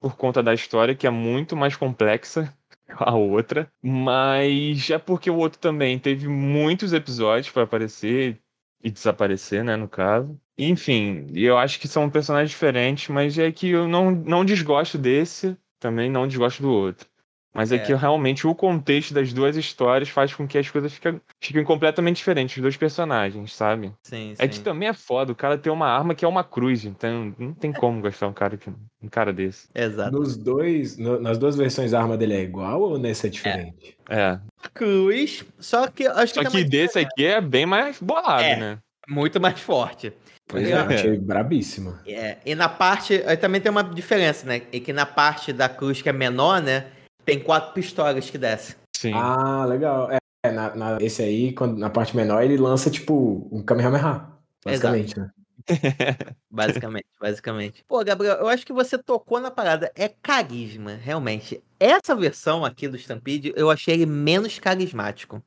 por conta da história, que é muito mais complexa a outra. Mas é porque o outro também teve muitos episódios pra aparecer e desaparecer, né, no caso. Enfim, eu acho que são personagens diferentes, mas é que eu não, não desgosto desse, também não desgosto do outro. Mas é, É. que realmente o contexto das duas histórias faz com que as coisas fiquem, fiquem completamente diferentes, os dois personagens, sabe? Sim, É sim. que também é foda, o cara tem uma arma que é uma cruz, então não tem como gostar um cara, que, um cara desse. Exato. Nos dois, no- nas duas versões a arma dele é igual ou nessa é diferente? É. Cruz, só que acho que Só tem que desse aqui é bem mais bolado, É. né? muito mais forte. Pois E é, eu achei brabíssimo. É, e na parte. aí também tem uma diferença, né? E que na parte da cruz que é menor, né? Tem quatro pistolas que descem. Sim. Ah, legal. É, é, na, na- esse aí, quando, na parte menor, ele lança tipo um Kamehameha. Basicamente, né? Basicamente, basicamente. Pô, Gabriel, eu acho que você tocou na parada. É carisma, realmente. Essa versão aqui do Stampede, eu achei ele menos carismático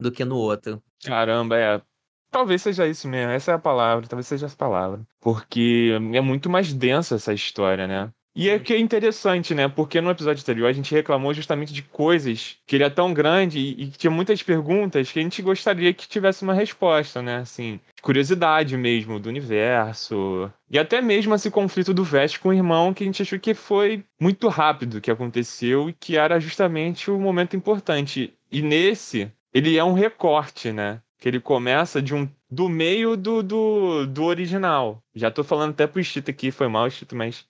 do que no outro. Caramba, é. Talvez seja isso mesmo, essa é a palavra, talvez seja essa palavra. Porque é muito mais densa essa história, né? E é que é interessante, né? Porque no episódio anterior a gente reclamou justamente de coisas que ele é tão grande e, que tinha muitas perguntas que a gente gostaria que tivesse uma resposta, né? Assim, curiosidade mesmo do universo. E até mesmo esse conflito do Vest com o irmão que a gente achou que foi muito rápido que aconteceu e que era justamente o momento importante. E nesse, ele é um recorte, né? Que ele começa de um do meio do, do, do original. Já tô falando até pro Stito aqui, foi mal, Stito, mas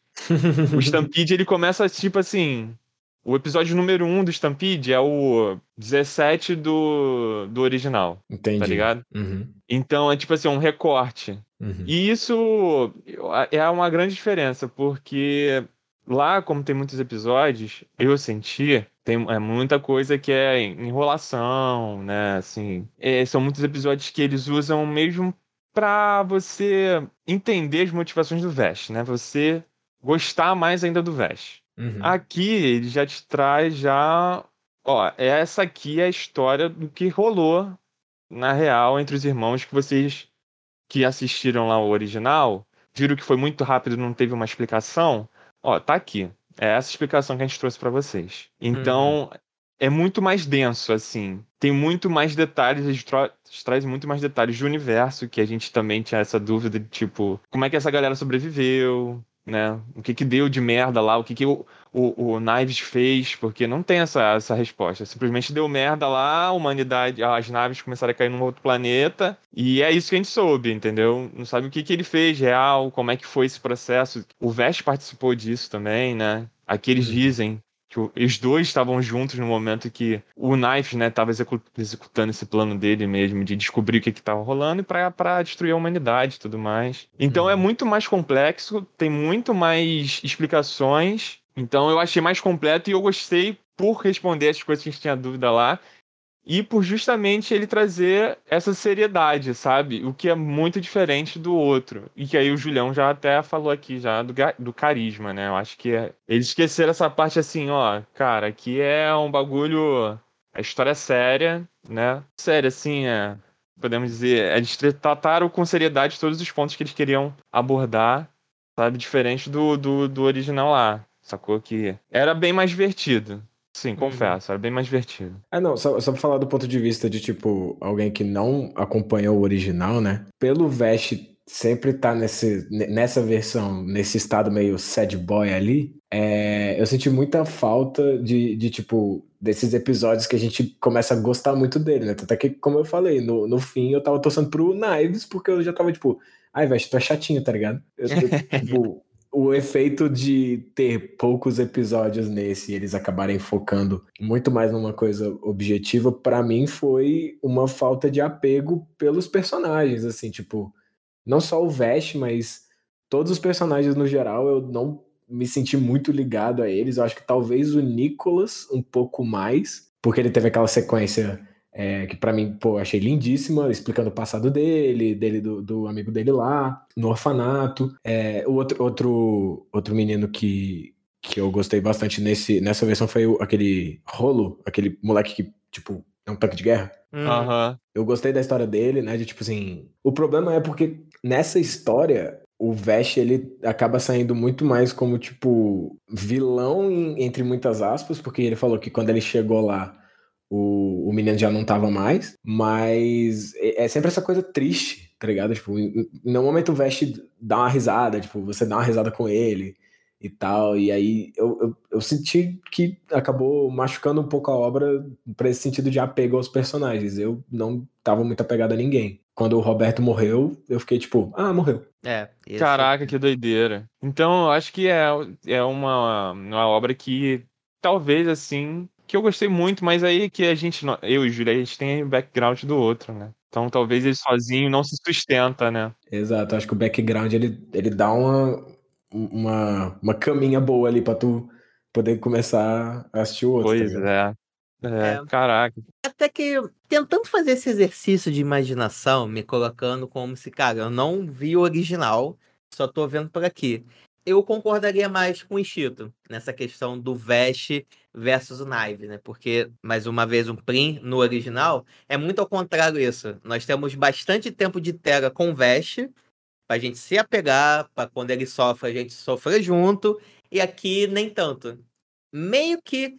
o Stampede ele começa tipo assim. O episódio número 1 do Stampede é o 17 do, do original, Entendi. tá ligado? Uhum, Então é tipo assim, um recorte. uhum. E isso é uma grande diferença, porque lá, como tem muitos episódios, eu senti, tem é muita coisa que é enrolação, né? Assim, é, são muitos episódios que eles usam mesmo pra você entender as motivações do Vest, né? Você gostar mais ainda do Vest. Uhum. Aqui ele já te traz já, ó, essa aqui é a história do que rolou na real entre os irmãos que vocês que assistiram lá o original, viram que foi muito rápido, não teve uma explicação. Ó, tá aqui. É essa explicação que a gente trouxe pra vocês. Então, é muito mais denso, assim. Tem muito mais detalhes, a gente tra traz muito mais detalhes do universo, que a gente também tinha essa dúvida de, tipo, como é que essa galera sobreviveu, né? O que que deu de merda lá, o que que o, o, o Knives fez, porque não tem essa, essa resposta. Simplesmente deu merda lá, a humanidade, as naves começaram a cair num outro planeta, e é isso que a gente soube, entendeu? Não sabe o que que ele fez real, como é que foi esse processo. O Vest participou disso também, né? Aqui eles dizem que os dois estavam juntos no momento que o Knife, né, estava executando esse plano dele mesmo de descobrir o que estava rolando e para destruir a humanidade e tudo mais. Então uhum. é muito mais complexo, tem muito mais explicações. Então eu achei mais completo e eu gostei por responder as coisas que a gente tinha dúvida lá e por justamente ele trazer essa seriedade, sabe? O que é muito diferente do outro. E que aí o Julião já até falou aqui já do, do carisma, né? Eu acho que é... eles esqueceram essa parte assim, ó, cara, aqui é um bagulho. A história é séria, né? Séria, assim, é. Podemos dizer, eles trataram com seriedade todos os pontos que eles queriam abordar, sabe? Diferente do, do, do original lá. Sacou que era bem mais divertido. Sim, uhum. confesso, era bem mais divertido. É, não, só, só pra falar do ponto de vista de, tipo, alguém que não acompanhou o original, né? Pelo Vest sempre tá nesse, nessa versão, nesse estado meio sad boy ali, é, eu senti muita falta de, de, tipo, desses episódios que a gente começa a gostar muito dele, né? Até que, como eu falei, no, no fim eu tava torcendo pro Knives, porque eu já tava, tipo, ai, Vest, tu é chatinho, tá ligado? Eu, tipo, o efeito de ter poucos episódios nesse e eles acabarem focando muito mais numa coisa objetiva, para mim foi uma falta de apego pelos personagens, assim, tipo, não só o Vash, mas todos os personagens no geral, eu não me senti muito ligado a eles. Eu acho que talvez o Nicholas um pouco mais, porque ele teve aquela sequência é, que para mim, pô, achei lindíssima, explicando o passado dele, dele do, do amigo dele lá, no orfanato. É, o outro, outro, outro menino que, que eu gostei bastante nesse, nessa versão foi o, aquele Rolo, aquele moleque que, tipo, é um tanque de guerra. Uhum. Eu gostei da história dele, né? De tipo assim. O problema é porque nessa história o Vesh ele acaba saindo muito mais como tipo vilão em, entre muitas aspas, porque ele falou que quando ele chegou lá o, o menino já não tava mais, mas é, é sempre essa coisa triste, tá ligado? Tipo, no momento o Vest dá uma risada, tipo, você dá uma risada com ele e tal, e aí eu, eu, eu senti que acabou machucando um pouco a obra para esse sentido de apego aos personagens. Eu não tava muito apegado a ninguém. Quando o Roberto morreu, eu fiquei tipo, ah, morreu. É. Esse... Caraca, que doideira. Então, eu acho que é, é uma, uma obra que talvez assim que eu gostei muito, mas aí que a gente, eu e o Júlio, a gente tem o background do outro, né? Então talvez ele sozinho não se sustenta, né? Exato, acho que o background ele, ele dá uma, uma, uma caminha boa ali pra tu poder começar a assistir o outro. Pois tá é. é. É, caraca. Até que tentando fazer esse exercício de imaginação, me colocando como se, cara, eu não vi o original, só tô vendo por aqui eu concordaria mais com o Instituto nessa questão do Vest versus o Knife, né? Porque, mais uma vez, um Prim no original é muito ao contrário isso. Nós temos bastante tempo de tela com o Vest pra gente se apegar, para quando ele sofre, a gente sofrer junto, e aqui nem tanto. Meio que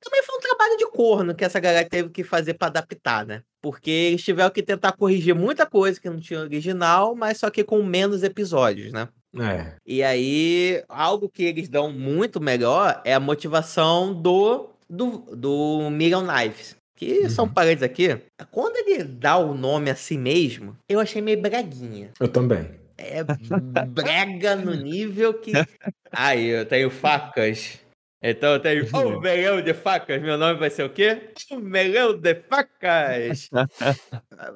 também foi um trabalho de corno que essa galera teve que fazer para adaptar, né? Porque eles tiveram que tentar corrigir muita coisa que não tinha original, mas só que com menos episódios, né? É. E aí, algo que eles dão muito melhor é a motivação do, do, do Million Knives. Que uhum. são parentes aqui. Quando ele dá o nome assim mesmo, eu achei meio breguinha. Eu também. É brega no nível que. Aí, eu tenho facas. Então eu tenho um uhum. melhão de facas. Meu nome vai ser o quê? Um melhão de facas.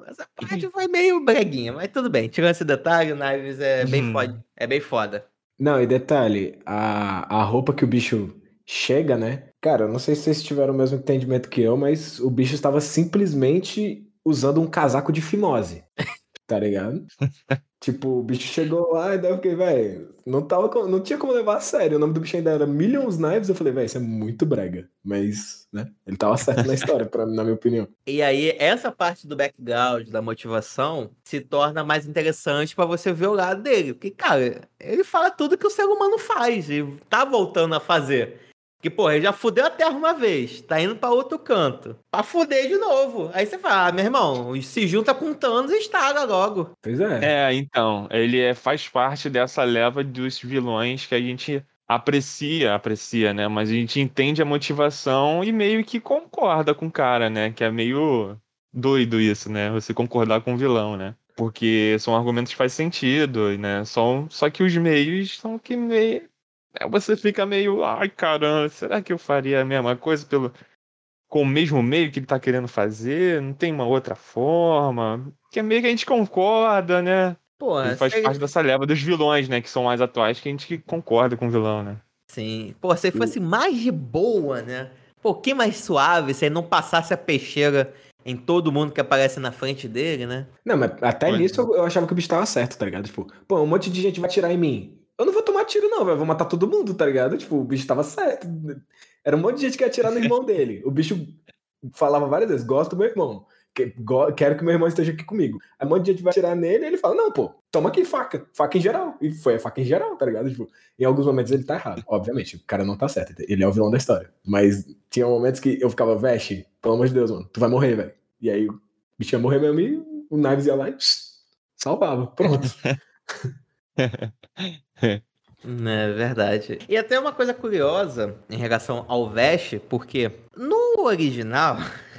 Essa parte foi meio breguinha, mas tudo bem. Tirando esse detalhe, o Knives é bem, uhum. foda, é bem foda. Não, e detalhe, a, a roupa que o bicho chega, né? Cara, eu não sei se vocês tiveram o mesmo entendimento que eu, mas o bicho estava simplesmente usando um casaco de fimose. Tá ligado? tipo, o bicho chegou lá e daí eu fiquei, velho, não, tava, não tinha como levar a sério. O nome do bicho ainda era Millions Knives. Eu falei, velho, isso é muito brega. Mas, né, ele tava certo na história, pra, na minha opinião. E aí, essa parte do background, da motivação, se torna mais interessante para você ver o lado dele. Porque, cara, ele fala tudo que o ser humano faz e tá voltando a fazer. Que, porra, ele já fudeu a Terra uma vez, tá indo pra outro canto. Pra fuder de novo. Aí você fala, ah, meu irmão, se junta com Thanos e estraga logo. Pois é. É, então, ele é, faz parte dessa leva dos vilões que a gente aprecia, aprecia, né? Mas a gente entende a motivação e meio que concorda com o cara, né? Que é meio doido isso, né? Você concordar com o vilão, né? Porque são argumentos que fazem sentido, né? Só, só que os meios são que meio. É, Você fica meio, ai caramba, será que eu faria a mesma coisa pelo com o mesmo meio que ele tá querendo fazer? Não tem uma outra forma? Que é meio que a gente concorda, né? Porra, Ele faz se- parte dessa leva dos vilões, né? Que são mais atuais, que a gente concorda com o vilão, né? Sim. Pô, se ele fosse mais de boa, né? Um pouquinho mais suave, se ele não passasse a peixeira em todo mundo que aparece na frente dele, né? Não, mas até Pois nisso eu, eu achava que o bicho tava certo, tá ligado? Tipo, pô, um monte de gente vai atirar em mim. Eu não vou tomar tiro, não, velho. Vou matar todo mundo, tá ligado? Tipo, o bicho tava certo. Era um monte de gente que ia atirar no irmão dele. O bicho falava várias vezes: gosto do meu irmão. Quero que meu irmão esteja aqui comigo. Aí um monte de gente vai atirar nele e ele fala: Não, pô, toma aqui faca. Faca em geral. E foi a faca em geral, tá ligado? Tipo, em alguns momentos ele tá errado. Obviamente, o cara não tá certo. Ele é o vilão da história. Mas tinha momentos que eu ficava, veste, pelo amor de Deus, mano, tu vai morrer, velho. E aí o bicho ia morrer mesmo e o Knives ia lá e pss, salvava. Pronto. É verdade. E até uma coisa curiosa em relação ao Vest, porque no original.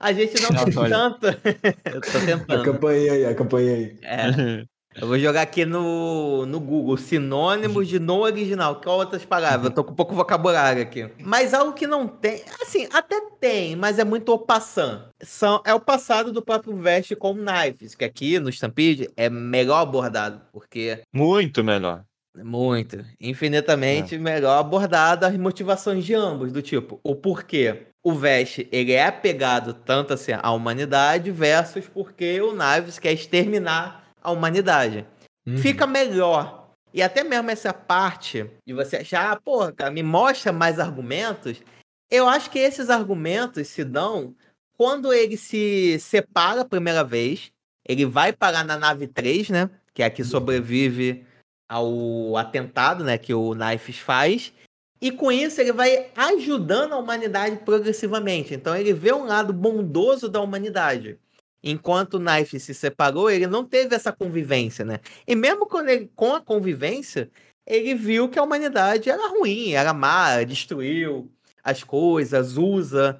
A gente não tem tanto. Eu tô tentando. campanha aí, a campanha aí. É, eu vou jogar aqui no, no Google sinônimos de no original. Que outras palavras? Eu tô com pouco vocabulário aqui. Mas algo que não tem. Assim, até tem, mas é muito o passant. São, é o passado do próprio Vest com Knives, que aqui no Stampede é melhor abordado, porque Muito melhor. muito, infinitamente melhor abordado as motivações de ambos, do tipo, o porquê o Vest ele é apegado tanto assim à humanidade versus porque o Knives quer exterminar a humanidade. Uhum. Fica melhor. E até mesmo essa parte de você achar, ah, pô, cara, me mostra mais argumentos. Eu acho que esses argumentos se dão quando ele se separa a primeira vez. Ele vai parar na nave 3, né? Que é a que sobrevive ao atentado, né? Que o Knifes faz. E com isso ele vai ajudando a humanidade progressivamente. Então ele vê um lado bondoso da humanidade. Enquanto o Knife se separou, ele não teve essa convivência, né? E mesmo quando ele, com a convivência, ele viu que a humanidade era ruim, era má, destruiu as coisas, usa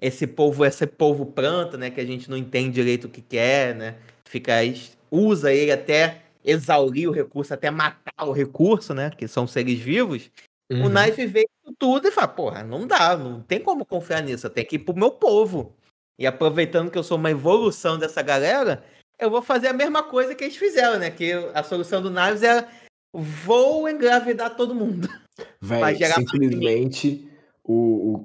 esse povo, esse povo planta, né? Que a gente não entende direito o que quer, né? Fica, usa ele até exaurir o recurso, até matar o recurso, né? Que são seres vivos. Uhum. O Knife vê isso tudo e fala, porra, não dá, não tem como confiar nisso, eu tenho que ir pro meu povo. E aproveitando que eu sou uma evolução dessa galera, eu vou fazer a mesma coisa que eles fizeram, né? Que a solução do Knives é vou engravidar todo mundo. Vai Véi, simplesmente o,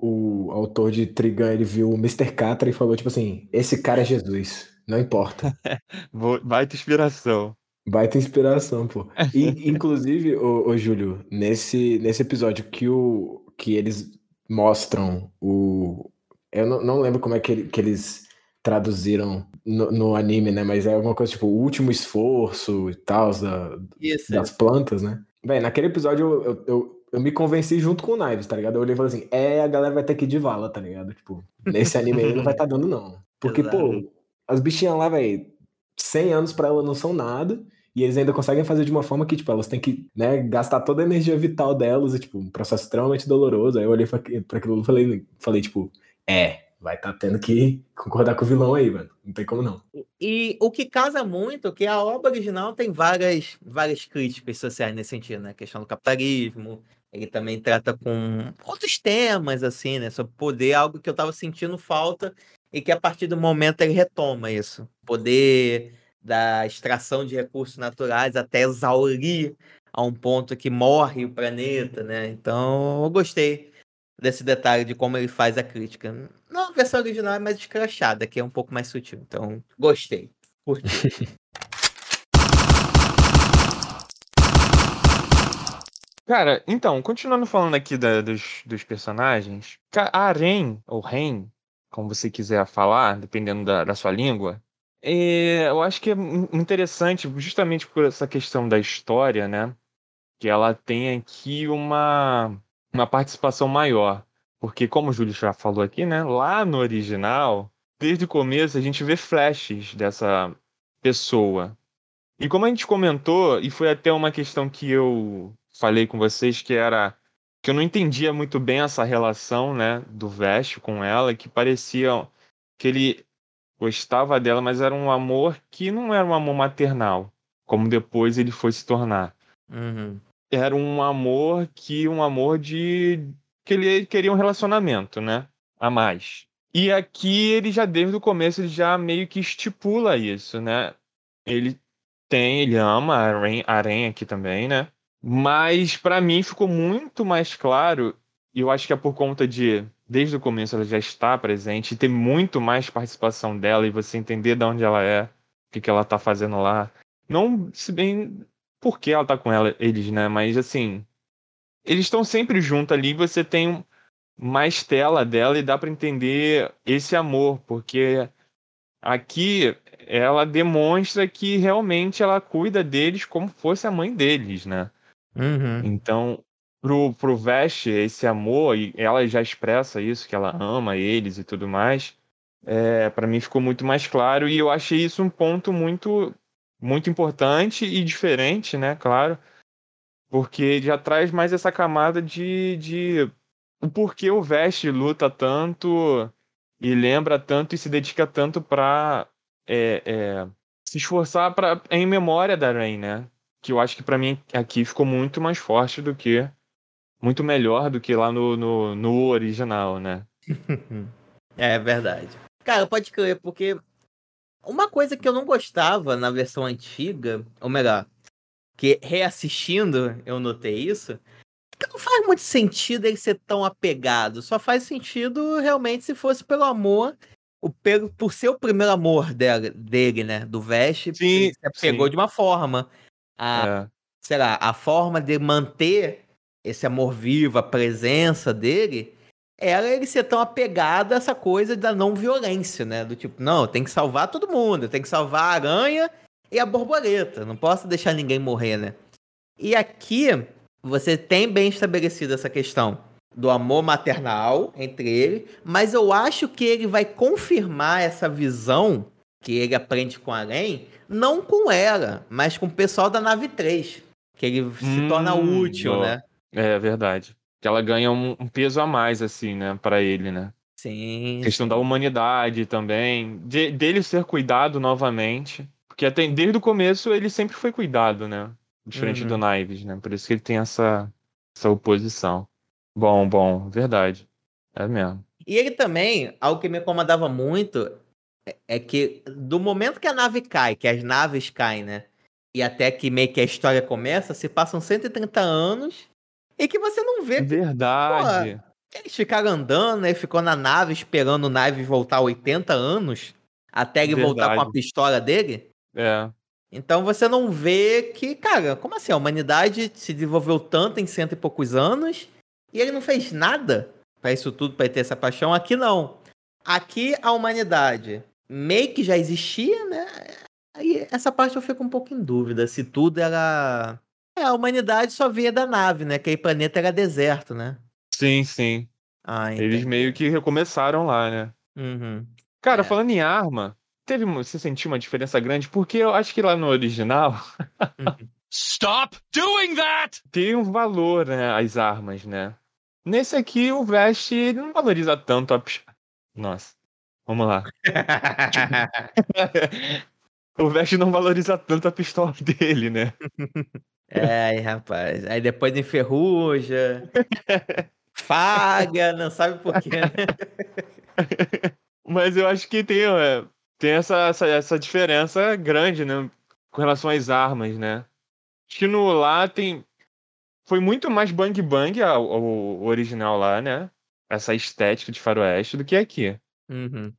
o, o autor de Trigun, ele viu o Mr. Catra e falou, tipo assim, esse cara é Jesus, não importa. Baita inspiração. Baita inspiração, pô. E, inclusive, ô, ô, Júlio, nesse, nesse episódio que, o, que eles mostram o. Eu não, não lembro como é que, que eles traduziram no, no anime, né? Mas é alguma coisa tipo o último esforço e tal, da, Isso. das plantas, né? Bem, naquele episódio eu, eu, eu, eu me convenci junto com o Knives, tá ligado? Eu olhei e falei assim: é, a galera vai ter que ir de vala, tá ligado? Tipo, nesse anime aí não vai tá dando, não. Porque, pô, Exato. as bichinhas lá, velho, 100 anos pra elas não são nada. E eles ainda conseguem fazer de uma forma que, tipo, elas têm que, né, gastar toda a energia vital delas. E, tipo, um processo extremamente doloroso. Aí eu olhei pra, pra aquilo e falei, falei, tipo, é, vai tá tendo que concordar com o vilão aí, mano. Não tem como não. E o que casa muito é que a obra original tem várias, várias críticas sociais nesse sentido, né? A questão do capitalismo. Ele também trata com outros temas, assim, né? Sobre poder, algo que eu tava sentindo falta e que a partir do momento ele retoma isso. Poder da extração de recursos naturais até exaurir a um ponto que morre o planeta, né? Então, eu gostei desse detalhe de como ele faz a crítica. Na versão original é mais escrachada, que é um pouco mais sutil. Então, gostei. Curti. Cara, então, continuando falando aqui da- dos, dos personagens, a Aren, ou Ren, como você quiser falar, dependendo da, da sua língua, é, eu acho que é in- interessante justamente por essa questão da história, né? que ela tem aqui uma, uma participação maior. Porque, como o Júlio já falou aqui, né? Lá no original, desde o começo, a gente vê flashes dessa pessoa. E como a gente comentou, e foi até uma questão que eu falei com vocês, que era que eu não entendia muito bem essa relação, né, do Vest com ela, que parecia que ele gostava dela, mas era um amor que não era um amor maternal, como depois ele foi se tornar. Uhum. Era um amor que um amor de que ele queria um relacionamento, né, a mais. E aqui ele já desde o começo ele já meio que estipula isso, né? Ele tem, ele ama a Aren, a aqui também, né? Mas para mim ficou muito mais claro, e eu acho que é por conta de desde o começo ela já está presente e ter muito mais participação dela e você entender de onde ela é, o que, que ela tá fazendo lá. Não, se bem por que ela tá com ela, eles, né? Mas assim, eles estão sempre juntos ali, você tem mais tela dela e dá para entender esse amor, porque aqui ela demonstra que realmente ela cuida deles como fosse a mãe deles, né? Uhum. Então, pro, pro Vest, esse amor, e ela já expressa isso, que ela ama eles e tudo mais, é, para mim ficou muito mais claro, e eu achei isso um ponto muito, muito importante e diferente, né, claro, porque já traz mais essa camada de, de o porquê o Vest luta tanto e lembra tanto e se dedica tanto pra é, é, se esforçar pra, em memória da Rain, né? Que eu acho que para mim aqui ficou muito mais forte do que muito melhor do que lá no, no, no original, né? é verdade. Cara, pode crer, porque uma coisa que eu não gostava na versão antiga, ou melhor, que reassistindo eu notei isso, que não faz muito sentido ele ser tão apegado. Só faz sentido realmente se fosse pelo amor, o, pelo, por ser o primeiro amor dele, dele né? Do Vest, Sim, ele se apegou sim. de uma forma. A, É. sei lá, a forma de manter esse amor vivo, a presença dele, era ele ser tão apegado a essa coisa da não violência, né? Do tipo, não, tem que salvar todo mundo, tem que salvar a aranha e a borboleta, não posso deixar ninguém morrer, né? E aqui você tem bem estabelecido essa questão do amor maternal entre ele, mas eu acho que ele vai confirmar essa visão que ele aprende com a Aren, não com ela, mas com o pessoal da nave 3, que ele se Hum, torna útil, boa. né? É verdade. Que ela ganha um, um peso a mais, assim, né, para ele, né? Sim. questão da humanidade também, de- dele ser cuidado novamente, porque até desde o começo ele sempre foi cuidado, né? Diferente Uhum. do Knives, né? Por isso que ele tem essa, essa oposição. Bom, bom, verdade. É mesmo. E ele também, algo que me incomodava muito, é- é que do momento que a nave cai, que as naves caem, né? E até que meio que a história começa, se passam 130 anos e que você não vê que Verdade. eles ficaram andando, né? Ficou na nave esperando o nave voltar 80 anos até ele voltar com a pistola dele. É. Então você não vê que, cara, como assim? A humanidade se desenvolveu tanto em cento e poucos anos e ele não fez nada pra isso tudo, pra ele ter essa paixão. Aqui não. Aqui a humanidade meio que já existia, né? Aí essa parte eu fico um pouco em dúvida se tudo era. É, a humanidade só via da nave, né? Aquele planeta era deserto, né? Sim, sim. Ah, Eles meio que recomeçaram lá, né? Uhum. Cara, É. falando em arma, teve você sentiu uma diferença grande? Porque eu acho que lá no original Stop doing that! tem um valor, né? As armas, né? Nesse aqui, o Vest não valoriza tanto a. Nossa. Vamos lá. o Vest não valoriza tanto a pistola dele, né? É, rapaz. Aí depois enferruja. Falha, não sabe por quê, né? Mas eu acho que tem, tem essa, essa, essa diferença grande, né? Com relação às armas, né? Acho que no lá tem. Foi muito mais bang bang o, o original lá, né? Essa estética de faroeste do que aqui. Uhum.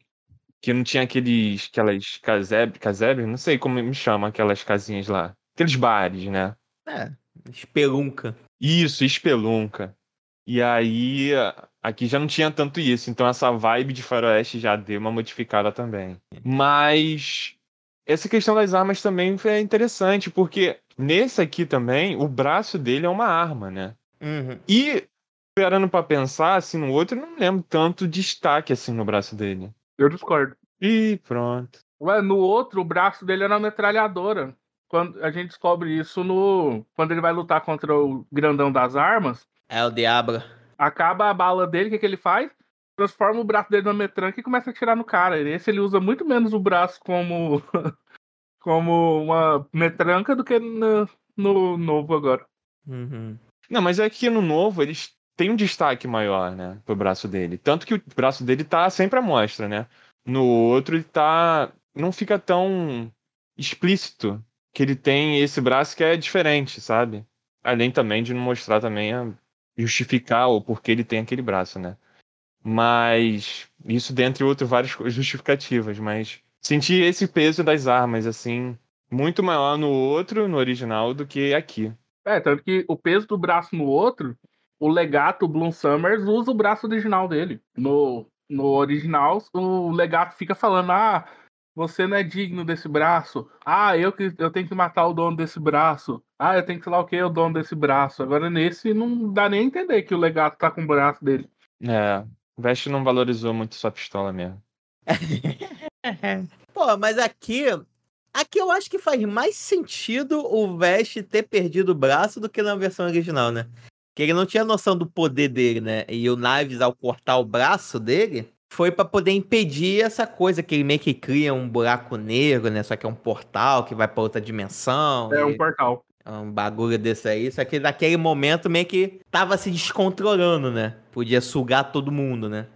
Que não tinha aqueles. aquelas casebre, casebre, não sei como me chama aquelas casinhas lá. Aqueles bares, né? É, espelunca. Isso, espelunca. E aí, aqui já não tinha tanto isso. Então essa vibe de faroeste já deu uma modificada também. Mas essa questão das armas também é interessante, porque nesse aqui também, o braço dele é uma arma, né? Uhum. E, esperando pra pensar, assim, no outro, eu não lembro tanto destaque, assim, no braço dele. Eu discordo. Ih, pronto. Ué, no outro, o braço dele era uma metralhadora. Quando a gente descobre isso no. Quando ele vai lutar contra o grandão das armas, É o Diablo. acaba a bala dele, o que, que ele faz? Transforma o braço dele numa metranca e começa a atirar no cara. Esse ele usa muito menos o braço como. como uma metranca do que no, no novo agora. Uhum. Não, mas é que no novo eles têm um destaque maior, né, pro braço dele. Tanto que o braço dele tá sempre à mostra, né? No outro ele tá. Não fica tão explícito que ele tem esse braço que é diferente, sabe? Além também de não mostrar também justificar o porquê ele tem aquele braço, né? Mas isso dentre outras várias justificativas, mas senti esse peso das armas assim muito maior no outro, no original, do que aqui. É, tanto que o peso do braço no outro, o legato, Bloom Summers, usa o braço original dele. No, no original, o legato fica falando: ah, você não é digno desse braço. Ah, eu, que, eu tenho que matar o dono desse braço. Ah, eu tenho que sei lá o que, o dono desse braço. Agora nesse não dá nem a entender que o legato tá com o braço dele. É, o Vest não valorizou muito sua pistola mesmo. Pô, mas aqui. Aqui eu acho que faz mais sentido o Vest ter perdido o braço do que na versão original, né? Que ele não tinha noção do poder dele, né? E o Knives, ao cortar o braço dele, foi pra poder impedir essa coisa que ele meio que cria um buraco negro, né? Só que é um portal que vai pra outra dimensão. É e- um portal. um bagulho desse aí, só que naquele momento meio que tava se descontrolando, né? Podia sugar todo mundo, né?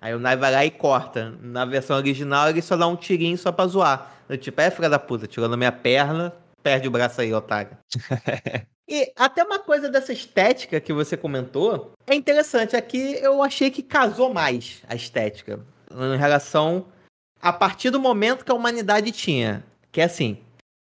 Aí o Nai vai lá e corta. Na versão original ele só dá um tirinho só pra zoar. Eu, tipo, é filha da puta, tirou na minha perna, perde o braço aí, otário. e até uma coisa dessa estética que você comentou é interessante. Aqui eu achei que casou mais a estética em relação a partir do momento que a humanidade tinha. Que é assim,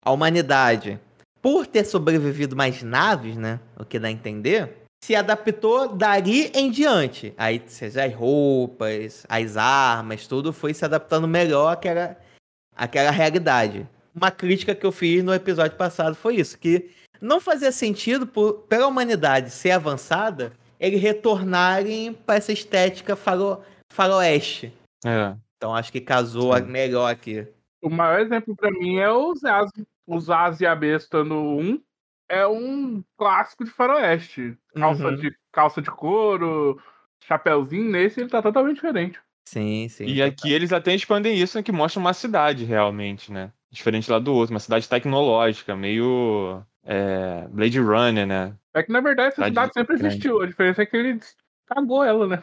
a humanidade por ter sobrevivido mais naves, né? O que dá a entender, se adaptou dali em diante. Aí, seja as roupas, as armas, tudo foi se adaptando melhor àquela, àquela realidade. Uma crítica que eu fiz no episódio passado foi isso, que não fazia sentido, por, pela humanidade ser avançada, eles retornarem para essa estética faro, faroeste. É. Então acho que casou Sim. melhor aqui. O maior exemplo pra mim é o Zaz. O Zaz e a Besta no 1 é um clássico de faroeste. Calça, Uhum. de, calça de couro, chapéuzinho. Nesse ele tá totalmente diferente. Sim, sim. E aqui eles até expandem isso, né, que mostra uma cidade realmente, né? Diferente lá do outro, uma cidade tecnológica, meio é, Blade Runner, né? É que na verdade essa Cidade cidade sempre grande. existiu. A diferença é que ele cagou ela, né?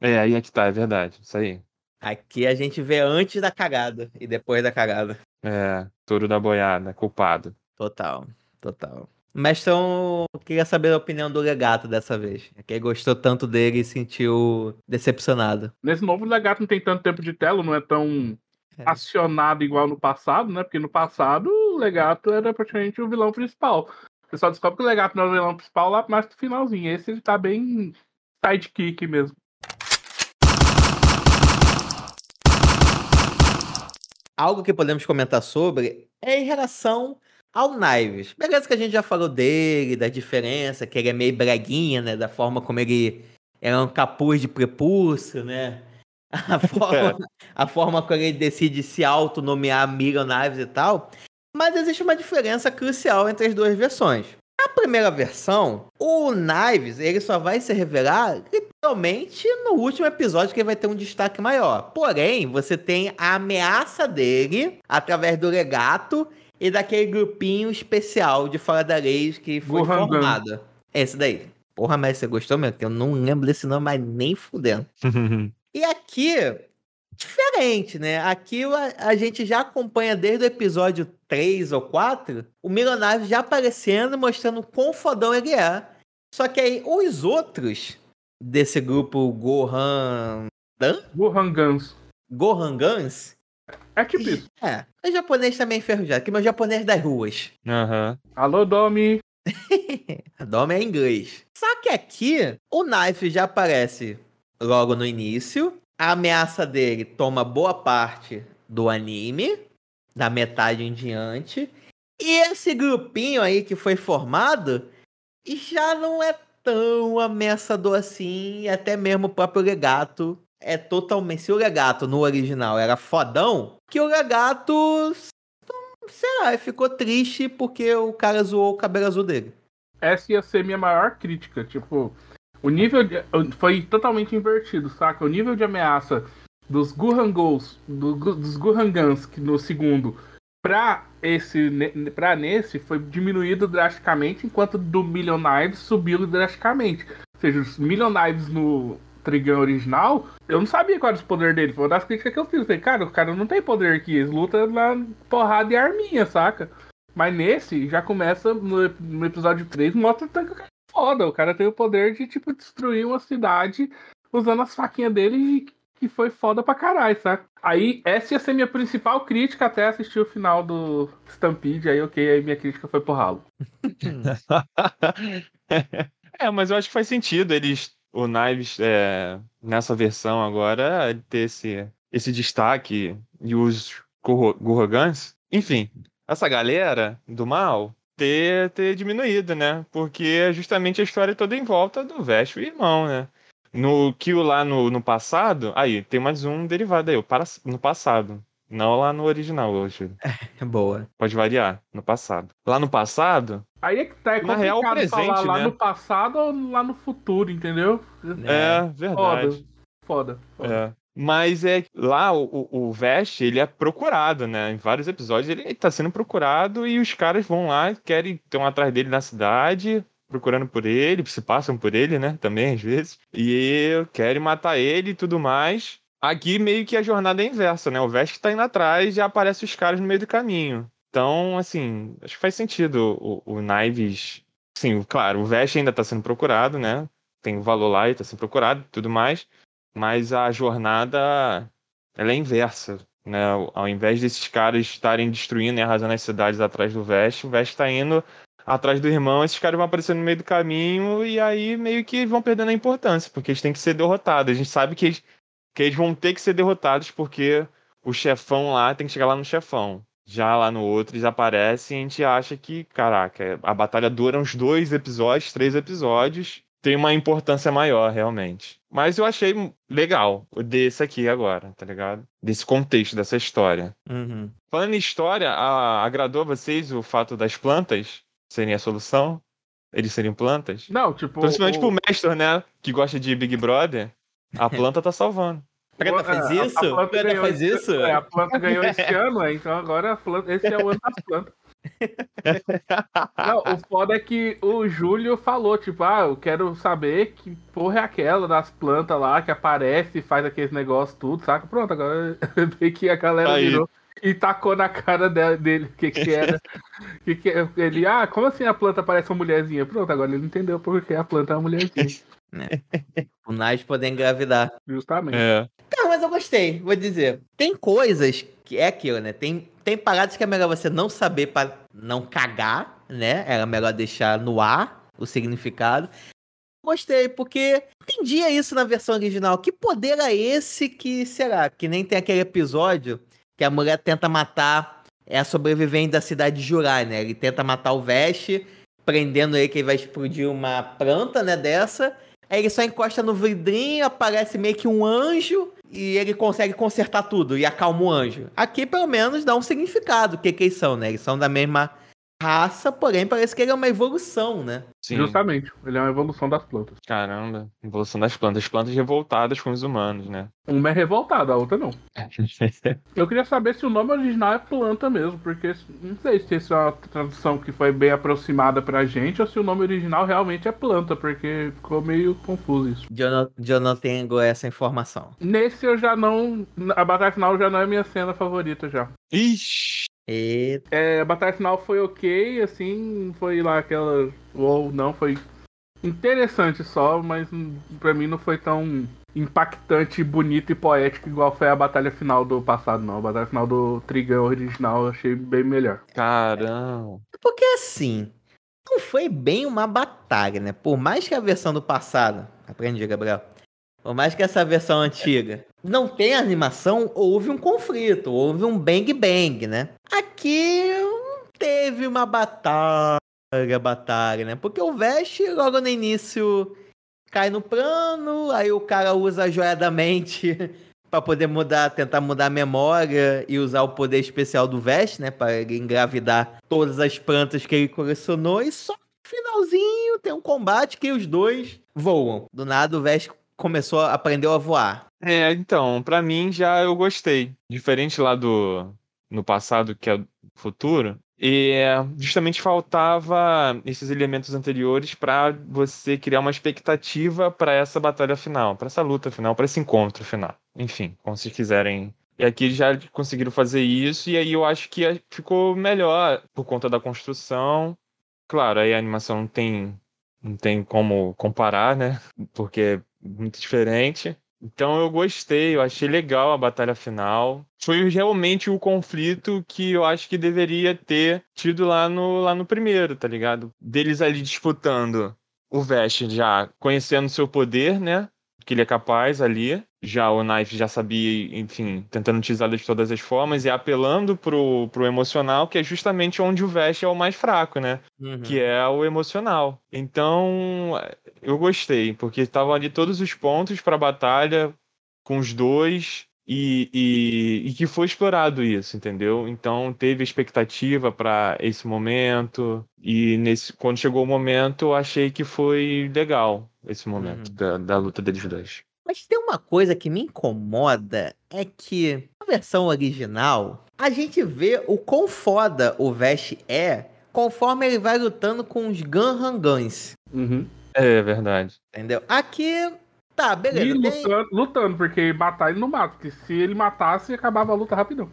É, aí é que tá, é verdade. Isso aí. Aqui a gente vê antes da cagada e depois da cagada. É, touro da boiada, culpado. Total, total. Mas então, eu queria saber a opinião do Legato dessa vez. Quem gostou tanto dele e sentiu decepcionado. Nesse novo Legato não tem tanto tempo de tela, não é tão É. acionado igual no passado, né? Porque no passado o Legato era praticamente o vilão principal. Você só descobre que o Legato não é o vilão principal lá mais pro finalzinho. Esse ele tá bem sidekick mesmo. Algo que podemos comentar sobre é em relação ao Knives. Beleza que a gente já falou dele, da diferença, que ele é meio breguinha, né? Da forma como ele é um capuz de prepúcio, né? A forma, a forma como ele decide se autonomear Miriam Knives e tal. Mas existe uma diferença crucial entre as duas versões. Na primeira versão, o Knives ele só vai se revelar literalmente no último episódio que ele vai ter um destaque maior. Porém, você tem a ameaça dele através do legato e daquele grupinho especial de fora da lei que foi Gun. formado. Esse daí. Porra, mas você gostou mesmo? Que eu não lembro desse nome, mas nem fudendo. E aqui, diferente, né? Aqui a, a gente já acompanha desde o episódio 3 ou 4 o Milionário já aparecendo, mostrando o quão fodão ele é. Só que aí os outros desse grupo Gohan. Dan? Gohan Guns. Gohan Guns? É tipo isso. É, o japonês também enferrujado, que é meu japonês das ruas. Aham. Alô, Domi. A Doma é inglês. Só que aqui, o Knife já aparece logo no início. A ameaça dele toma boa parte do anime. da metade em diante. E esse grupinho aí que foi formado já não é tão ameaçador assim, até mesmo o próprio Legato é totalmente. Se o Legato no original era fodão, que o Legato. Sei lá, ficou triste porque o cara zoou o cabelo azul dele. Essa ia ser minha maior crítica. Tipo, o nível de- foi totalmente invertido, saca? O nível de ameaça dos Gurangos, do, dos que no segundo, pra esse, pra nesse, foi diminuído drasticamente, enquanto do Million Knives subiu drasticamente. Ou seja, os Million Knives no Trigun original, eu não sabia qual era o poder dele. Foi uma das críticas que eu fiz. Eu falei, cara, o cara não tem poder aqui, eles lutam na porrada e arminha, saca? Mas nesse, já começa no, no episódio 3, mostra que o foda. O cara tem o poder de, tipo, destruir uma cidade usando as faquinhas dele que foi foda pra caralho, saca? Aí, essa ia ser minha principal crítica até assistir o final do Stampede. Aí, ok, aí minha crítica foi pro ralo. é, mas eu acho que faz sentido eles, o Knives, é, nessa versão agora, ter esse, esse destaque e os Gurro- Gurrogans. Enfim, essa galera do mal ter, ter diminuído, né? Porque é justamente a história toda em volta do Veste e irmão, né? No Kill lá no, no passado, aí tem mais um derivado aí, para- no passado. Não lá no original hoje. É boa. Pode variar, no passado. Lá no passado, Aí é que tá, é Na real, complicado falar presente, lá né? no passado ou lá no futuro, entendeu? é, Foda, verdade. foda. foda. É. Mas é lá o, o, Vest, ele é procurado, né? Em vários episódios ele tá sendo procurado e os caras vão lá, querem estão atrás dele na cidade, procurando por ele, se passam por ele, né? Também às vezes. E querem matar ele e tudo mais. Aqui meio que a jornada é inversa, né? O Vest tá indo atrás e aparece os caras no meio do caminho. Então, assim, acho que faz sentido o, o Knives. Sim, claro, o Vest ainda tá sendo procurado, né? Tem o valor lá e tá sendo procurado e tudo mais mas a jornada ela é inversa, né? Ao invés desses caras estarem destruindo e arrasando as cidades atrás do Vest, o Vest está indo atrás do irmão, esses caras vão aparecendo no meio do caminho e aí meio que vão perdendo a importância, porque eles têm que ser derrotados. A gente sabe que eles, que eles vão ter que ser derrotados porque o chefão lá tem que chegar lá no chefão. Já lá no outro eles aparecem e a gente acha que, caraca, a batalha dura uns dois episódios, três episódios, tem uma importância maior, realmente. Mas eu achei legal o desse aqui agora, tá ligado? Desse contexto, dessa história. Uhum. Falando em história, a- agradou a vocês o fato das plantas serem a solução? Eles serem plantas? Não, tipo. Principalmente o- pro mestre, né? Que gosta de Big Brother. A planta tá salvando. Preta É, faz a- a isso? planta Preta ganhou faz esse- isso? É, a planta ganhou esse ano, então agora a planta, esse é o ano das plantas. Não, o foda é que o Júlio falou, tipo, ah, eu quero saber que porra é aquela das plantas lá que aparece e faz aqueles negócios tudo, saca? Pronto, agora vê que a galera Aí. virou e tacou na cara de- dele o que que era. que que é- ele, ah, como assim a planta parece uma mulherzinha? Pronto, agora ele entendeu porque a planta é uma mulherzinha. O Nais poder engravidar. Justamente. É. Não, mas eu gostei, vou dizer. Tem coisas que é aquilo, né? Tem, tem paradas que é melhor você não saber pra não cagar, né? Era melhor deixar no ar o significado. Gostei, porque entendia isso na versão original. Que poder é esse que, será? Que nem tem aquele episódio que a mulher tenta matar é a sobrevivente da cidade de Jurai, né? Ele tenta matar o Veste, prendendo ele que ele vai explodir uma planta, né, dessa. Ele só encosta no vidrinho, aparece meio que um anjo e ele consegue consertar tudo e acalma o anjo. Aqui, pelo menos, dá um significado o que, que eles são, né? Eles são da mesma raça, porém parece que ele é uma evolução, né? Sim. Justamente. Ele é uma evolução das plantas. Caramba. Evolução das plantas. As plantas revoltadas com os humanos, né? Uma é revoltada, a outra não. Eu queria saber se o nome original é planta mesmo, porque não sei se isso é uma tradução que foi bem aproximada pra gente ou se o nome original realmente é planta, porque ficou meio confuso isso. Eu não, eu não tenho essa informação. Nesse eu já não. A batalha final já não é minha cena favorita já. Ixi. E É, a batalha final foi ok, assim, foi lá aquela. Ou não, foi interessante só, mas pra mim não foi tão impactante, bonito e poético igual foi a batalha final do passado, não. A batalha final do Trigão original eu achei bem melhor. Caramba. porque assim, não foi bem uma batalha, né? Por mais que a versão do passado, aprendi, Gabriel. Por mais que essa versão antiga não tem animação, houve um conflito, houve um bang bang, né? Aqui teve uma batalha, batalha, né? Porque o Vest logo no início cai no plano, aí o cara usa a joia da mente para poder mudar, tentar mudar a memória e usar o poder especial do Vest, né, para engravidar todas as plantas que ele colecionou e só finalzinho tem um combate que os dois voam. Do nada o Vest começou, aprendeu a voar. É, então, pra mim já eu gostei. Diferente lá do no passado, que é o futuro, e é, justamente faltava esses elementos anteriores pra você criar uma expectativa pra essa batalha final, pra essa luta final, pra esse encontro final. Enfim, como vocês quiserem. E aqui já conseguiram fazer isso, e aí eu acho que ficou melhor por conta da construção. Claro, aí a animação não tem, não tem como comparar, né? Porque é muito diferente. Então eu gostei, eu achei legal a batalha final. Foi realmente o conflito que eu acho que deveria ter tido lá no, lá no primeiro, tá ligado? Deles ali disputando o Vest já conhecendo seu poder, né? Que ele é capaz ali. Já o Knife já sabia, enfim, tentando utilizá-lo de todas as formas e apelando pro, pro emocional, que é justamente onde o Vest é o mais fraco, né? que é o emocional. Então, eu gostei, porque estavam ali todos os pontos para a batalha com os dois e, e, e que foi explorado isso, entendeu? Então, teve expectativa para esse momento e nesse quando chegou o momento, eu achei que foi legal esse momento Uhum. da, da luta deles dois. Mas tem uma coisa que me incomoda é que na versão original a gente vê o quão foda o Vest é conforme ele vai lutando com os Gunhangans, Uhum. É verdade. entendeu? Aqui, tá, E beleza. tem- lutando, lutando, porque matar ele não mata. Porque se ele matasse, acabava a luta rapidão.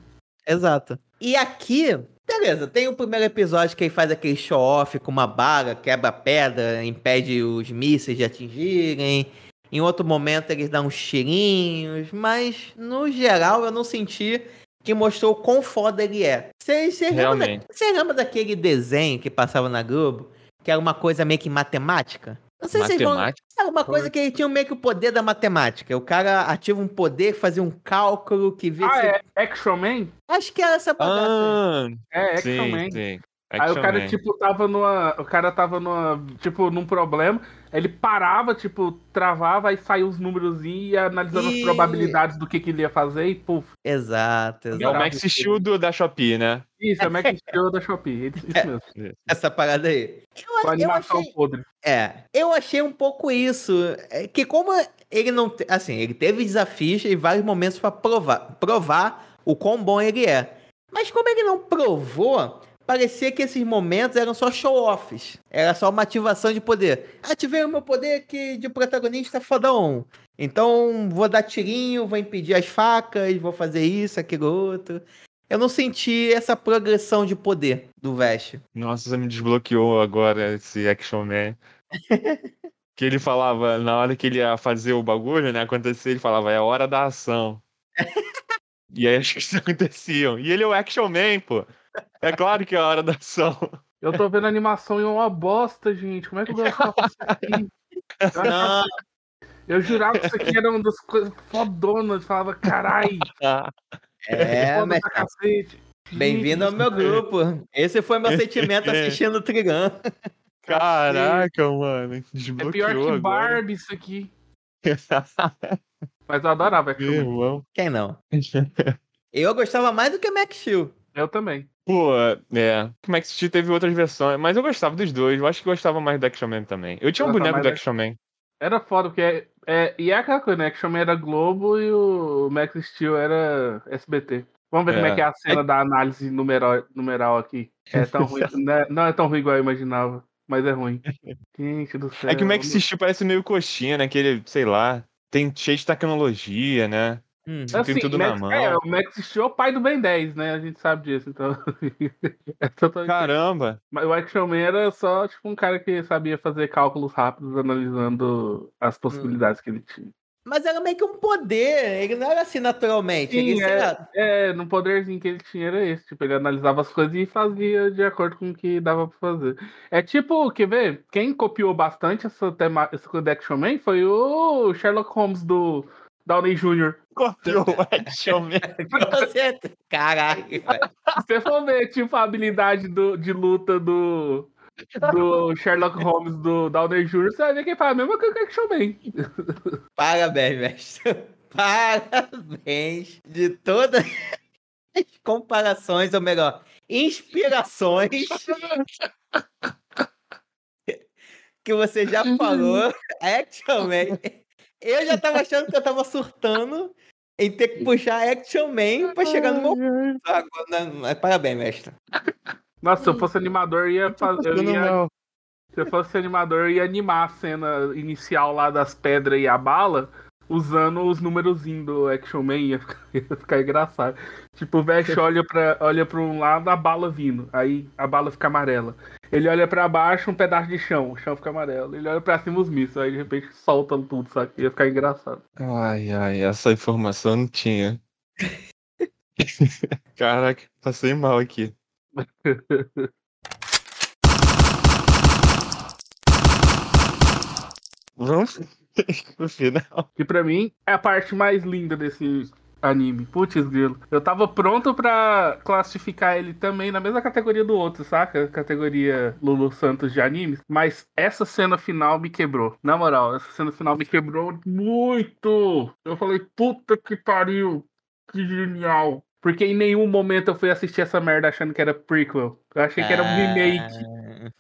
Exato. E aqui, beleza, tem o primeiro episódio que ele faz aquele show-off com uma baga, quebra pedra, impede os mísseis de atingirem. Em outro momento eles dão uns tirinhos, mas no geral eu não senti que mostrou o quão foda ele é. Você lembra, da- lembra daquele desenho que passava na Globo? Que era uma coisa meio que matemática? Não sei se vocês vão, era uma coisa que ele tinha meio que o poder da matemática. O cara ativa um poder, fazia um cálculo que vê Ah, se... é Action Man? Acho que era essa bagaça. Ah, É, Action sim, Man. sim. Aí o Action cara, Man. tipo, tava numa. O cara tava numa. Tipo, num problema. Aí ele parava, tipo, travava, aí saía os números e ia analisando E- as probabilidades do que, que ele ia fazer e puf. Exato, É o exato. Max Steel do, da Shopee, né? Isso, é o Mac Steel da Shopee. Isso isso mesmo. Essa parada aí. Eu, Com a eu animação achei, podre. é, eu achei um pouco isso. é, que como ele não. te- Assim, ele teve desafios e vários momentos pra provar, provar o quão bom ele é. Mas como ele não provou, parecia que esses momentos eram só show-offs. Era só uma ativação de poder. Ativei o meu poder aqui de protagonista fodão. Então vou dar tirinho, vou impedir as facas, vou fazer isso, aquilo outro. Eu não senti essa progressão de poder do Vest. Nossa, você me desbloqueou agora esse Action Man. que ele falava, na hora que ele ia fazer o bagulho, né? Acontecer, ele falava, é hora da ação. e aí as coisas aconteciam. E ele é o Action Man, pô. É claro que é a hora da ação. Eu tô vendo a animação e é uma bosta, gente. Como é que eu gostava disso aqui? Eu, achava- eu jurava que isso aqui era uma das coisas fodonas. Eu falava, carai, É, mas pra cacete. bem-vindo ao meu grupo. Esse foi meu sentimento assistindo o Trigun. Caraca, mano. É Desbloqueou pior que agora. Barbie isso aqui. Mas eu adorava Man. irmão. Quem não? Eu gostava mais do que Max Steel. Eu também. Pô, é. O Max Steel teve outras versões, mas eu gostava dos dois. Eu acho que gostava mais do Action Man também. Eu tinha um Gostava boneco do Action Man. Era foda, porque é, é- e é aquela coisa, né? Action Man era Globo e o Max Steel era SBT. Vamos ver como é É. que é a cena da análise numeral, numeral aqui. É tão ruim. né? Não é tão ruim igual eu imaginava, mas é ruim. Gente do céu. É que o Max Steel parece meio coxinha, né? Que ele, sei lá, tem cheio de tecnologia, né? Hum. tem tudo na Max, mão. É, o Max Steel é o pai do Ben 10, né? A gente sabe disso, então. é totalmente- Caramba! Mas o Action Man era só tipo um cara que sabia fazer cálculos rápidos analisando as possibilidades que ele tinha. Mas era meio que um poder. Ele não era assim naturalmente. ele, Sim, sei lá, É, no poderzinho que ele tinha era esse. Tipo, ele analisava as coisas e fazia de acordo com o que dava pra fazer. É tipo, quer ver? Quem copiou bastante essa, tema, essa coisa do Action Man foi o Sherlock Holmes do, Downey Jr. Copiou o Action Man. Você... Caralho, velho. Se você for ver, tipo, a habilidade do, de luta do, do Sherlock Holmes do Downey Jr., você vai ver que ele fala a mesma coisa que o Action Man. Parabéns, mestre. Parabéns de todas as comparações, ou melhor, inspirações que você já falou. Action Man. Eu já tava achando que eu tava surtando em ter que puxar Action Man pra chegar no meu. Mas Parabéns, mestre. Nossa, se eu fosse animador, eu ia fazer. Eu ia, se eu fosse animador, eu ia animar a cena inicial lá das pedras e a bala usando os númerozinhos do Action Man. Ia ficar, ia ficar engraçado. Tipo, o Vesh olha pra, olha pra um lado, a bala vindo. Aí a bala fica amarela. Ele olha pra baixo, um pedaço de chão. O chão fica amarelo. Ele olha pra cima, os mísseis. Aí de repente solta tudo, sabe? Ia ficar engraçado. Ai, ai, essa informação não tinha. Caraca, passei mal aqui. Vamos pro final. Que pra mim é a parte mais linda desse anime. Putz, grilo. Eu tava pronto pra classificar ele também na mesma categoria do outro, saca? Categoria Lulu Santos de animes. Mas essa cena final me quebrou. Na moral, essa cena final me quebrou muito. Eu falei, puta que pariu. Que genial. Porque em nenhum momento eu fui assistir essa merda achando que era prequel. Eu achei que era um remake.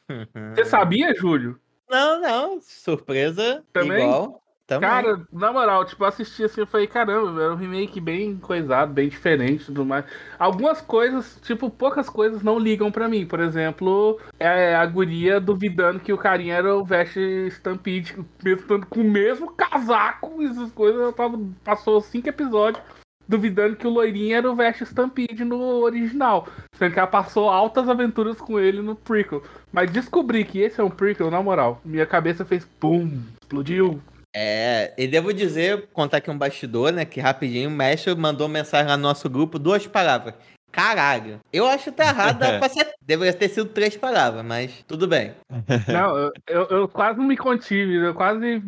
Ah. Você sabia, Júlio? Não, não. Surpresa. Também? Igual. Também. Cara, na moral, tipo, eu assisti assim, eu falei, caramba, era um remake bem coisado, bem diferente e tudo mais. Algumas coisas, tipo, poucas coisas não ligam pra mim. Por exemplo, é a guria duvidando que o carinha era o Vest Stampede, mesmo com o mesmo casaco, essas coisas, eu tava, passou cinco episódios duvidando que o loirinho era o Vest Stampede no original. Sendo que ela passou altas aventuras com ele no prequel. Mas descobri que esse é um prequel, na moral. Minha cabeça fez pum, explodiu. É, e devo dizer, contar aqui um bastidor, né? Que rapidinho o mestre mandou mensagem lá no nosso grupo, duas palavras. Caralho. Eu acho que tá errado, ser- deveria ter sido três palavras, mas tudo bem. Não, eu, eu, eu quase não me contive, eu quase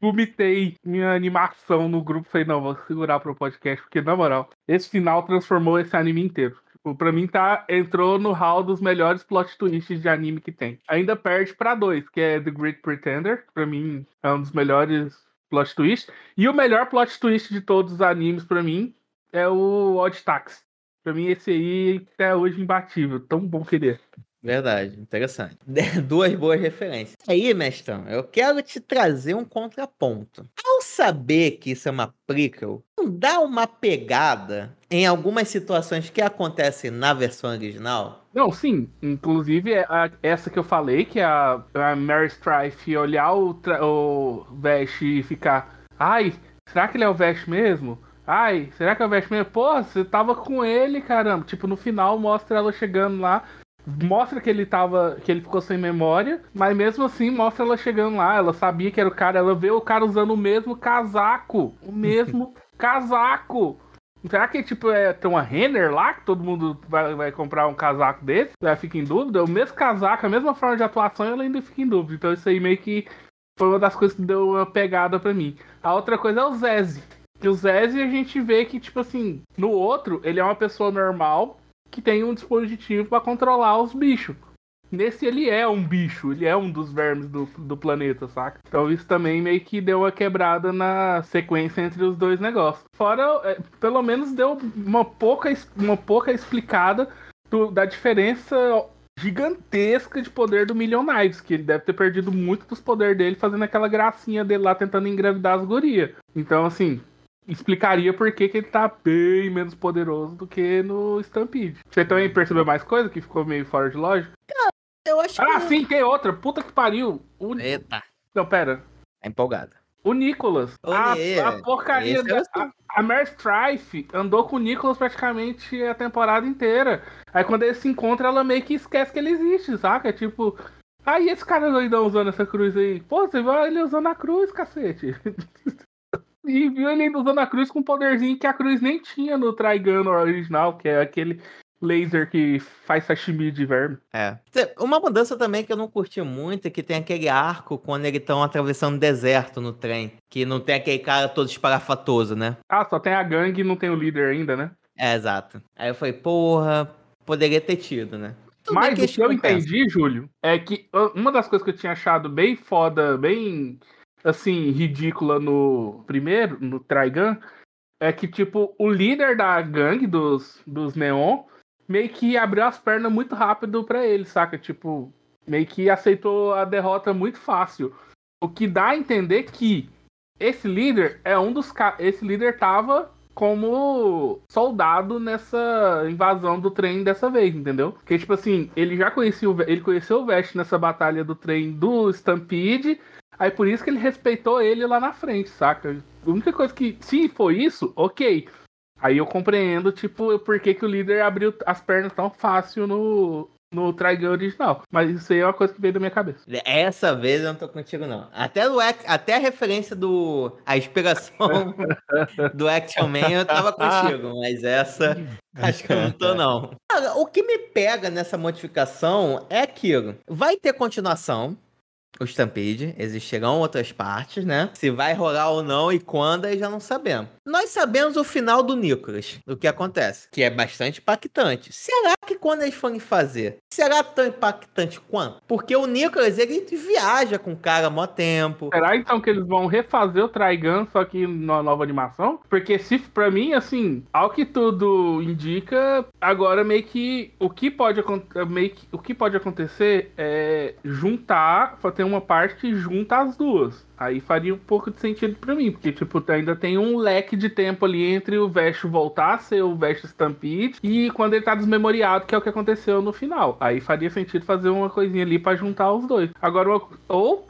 vomitei minha animação no grupo. Falei, não, vou segurar pro podcast, porque na moral, esse final transformou esse anime inteiro. Tipo, pra mim tá, entrou no hall dos melhores plot twists de anime que tem. Ainda perde pra dois, que é The Great Pretender, pra mim é um dos melhores plot twists. E o melhor plot twist de todos os animes pra mim é o Odd Tax. Pra mim esse aí até hoje imbatível, tão bom que ele é. Verdade, interessante. Duas boas referências. Aí, mestrão, eu quero te trazer um contraponto. Ao saber que isso é uma prequel, não dá uma pegada em algumas situações que acontecem na versão original? Não, sim. Inclusive, é a- essa que eu falei, que é a, a Mary Strife olhar o, o Vash e ficar. Ai, será que ele é o Vash mesmo? Ai, será que é o mesmo? Pô, você tava com ele, caramba. Tipo, no final mostra ela chegando lá. Mostra que ele tava. que ele ficou sem memória, mas mesmo assim mostra ela chegando lá. Ela sabia que era o cara, ela vê o cara usando o mesmo casaco. O mesmo casaco. Será que tipo é tem uma Renner lá que todo mundo vai, vai comprar um casaco desse? Ela fica em dúvida. O mesmo casaco, a mesma forma de atuação, ela ainda fica em dúvida. Então isso aí meio que foi uma das coisas que deu uma pegada pra mim. A outra coisa é o Zeze. Que o Zeze a gente vê que tipo assim, no outro ele é uma pessoa normal que tem um dispositivo pra controlar os bichos. Nesse ele é um bicho, ele é um dos vermes do, do planeta, saca? Então isso também meio que deu uma quebrada na sequência entre os dois negócios. Fora, é, pelo menos deu uma pouca, uma pouca explicada do- da diferença gigantesca de poder do Million Knives, que ele deve ter perdido muito dos poderes dele fazendo aquela gracinha dele lá tentando engravidar as gurias. Então, assim, explicaria por que, que ele tá bem menos poderoso do que no Stampede. Você também percebeu mais coisa que ficou meio fora de lógica? Eu acho Ah, que. sim, tem outra. Puta que pariu. O... Eita, Não, pera. tá empolgado. O Nicholas. Ô, a, a porcaria é da. A, a Mare Strife andou com o Nicholas praticamente a temporada inteira. Aí quando eles se encontram, ela meio que esquece que ele existe, saca? Tipo. Aí esse cara doidão usando essa cruz aí. Pô, você viu ele usando a cruz, cacete. e viu ele usando a cruz com um poderzinho que a cruz nem tinha no Trigun original, que é aquele laser que faz sashimi de verme. É. Uma mudança também que eu não curti muito é que tem aquele arco quando eles estão atravessando deserto no trem. Que não tem aquele cara todo esparafatoso, né? Ah, só tem a gangue e não tem o líder ainda, né? É, exato. Aí eu falei, porra, poderia ter tido, né? Tudo Mas o que eu entendi, Júlio, é que uma das coisas que eu tinha achado bem foda, bem assim, ridícula no primeiro, no Trigun, é que, tipo, o líder da gangue dos, dos Neon meio que abriu as pernas muito rápido pra ele, saca? Tipo, meio que aceitou a derrota muito fácil. O que dá a entender que esse líder é um dos esse líder tava como soldado nessa invasão do trem dessa vez, entendeu? Porque tipo assim, ele já conhecia o, ele conheceu o Vest nessa batalha do trem do Stampede, aí por isso que ele respeitou ele lá na frente, saca? A única coisa que se for isso, OK. Aí eu compreendo, tipo, por que, que o líder abriu as pernas tão fácil no, no Trigun original. Mas isso aí é uma coisa que veio da minha cabeça. Essa vez eu não tô contigo, não. Até, ac- até a referência do. A inspiração do Action Man eu tava contigo, mas essa acho que eu não tô, não. Cara, o que me pega nessa modificação é aquilo. Vai ter continuação. O Stampede, existirão outras partes, né? Se vai rolar ou não e quando, aí já não sabemos. Nós sabemos o final do Nicholas, o que acontece, que é bastante impactante. Será que quando eles forem fazer, será tão impactante quanto? Porque o Nicholas, ele viaja com o cara há mó tempo. Será então que eles vão refazer o Trigun, só que na nova animação? Porque se pra mim, assim, ao que tudo indica, agora meio que o que pode meio que, o que pode acontecer é juntar, ter uma parte que junta as duas. Aí faria um pouco de sentido pra mim, porque tipo, ainda tem um leque de tempo ali entre o Vest voltar a ser o Vest Stampede e quando ele tá desmemoriado, que é o que aconteceu no final. Aí faria sentido fazer uma coisinha ali pra juntar os dois. Agora, ou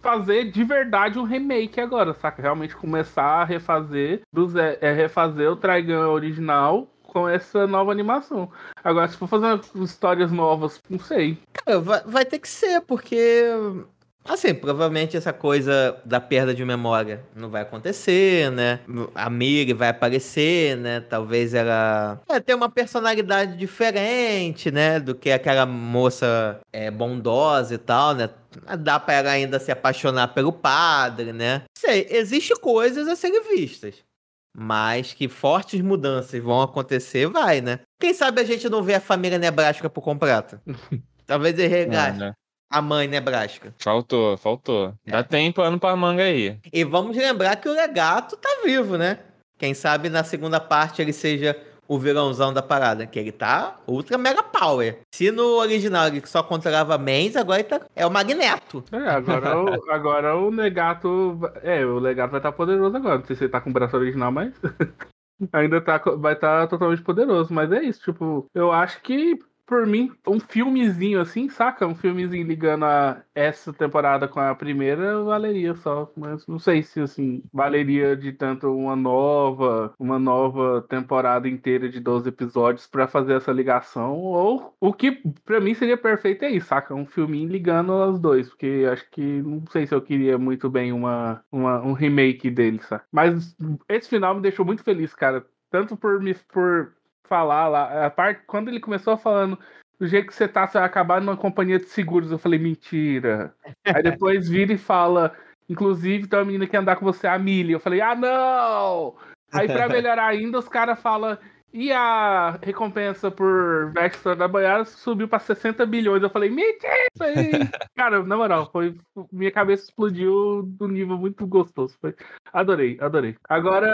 fazer de verdade um remake agora, saca? Realmente começar a refazer, do ze- é, refazer o Trigun original com essa nova animação. Agora, se for fazer histórias novas, não sei. Cara, vai, vai ter que ser, porque. Assim, provavelmente essa coisa da perda de memória não vai acontecer, né? A Miri vai aparecer, né? Talvez ela é, ter uma personalidade diferente, né? Do que aquela moça é, bondosa e tal, né? Dá pra ela ainda se apaixonar pelo padre, né? Sei, existe coisas a serem vistas. Mas que fortes mudanças vão acontecer, vai, né? Quem sabe a gente não vê a família Nebraska por completo. Talvez ele regaste Não, né? A mãe Nebraska. Faltou, faltou. É. Dá tempo ano pra manga aí. E vamos lembrar que o Legato tá vivo, né? Quem sabe na segunda parte ele seja o vilãozão da parada, que ele tá ultra mega power. Se no original ele só controlava Mens, agora ele tá... é o Magneto. É, agora, o, agora o Legato. É, o Legato vai estar poderoso agora. Não sei se ele tá com o braço original, mas. Ainda tá, vai estar totalmente poderoso. Mas é isso, tipo, eu acho que, por mim, um filmezinho assim, saca? Um filmezinho ligando a essa temporada com a primeira, valeria só. Mas não sei se, assim, valeria de tanto uma nova, uma nova temporada inteira de 12 episódios pra fazer essa ligação. Ou o que, pra mim, seria perfeito é isso, saca? Um filminho ligando os dois. Porque acho que, não sei se eu queria muito bem uma, uma, um remake dele, saca? Mas esse final me deixou muito feliz, cara. Tanto por me por falar lá, a parte quando ele começou falando do jeito que você tá, você vai acabar numa companhia de seguros, eu falei, mentira. Aí depois vira e fala, inclusive tem uma menina que andar com você, a Millie. Eu falei, ah, não! Aí pra melhorar ainda, os caras falam, e a recompensa por Vextra da Boiada subiu pra 60 bilhões. Eu falei, mentira isso aí! Cara, na moral, foi, minha cabeça explodiu do nível muito gostoso. Foi, adorei, adorei. Agora,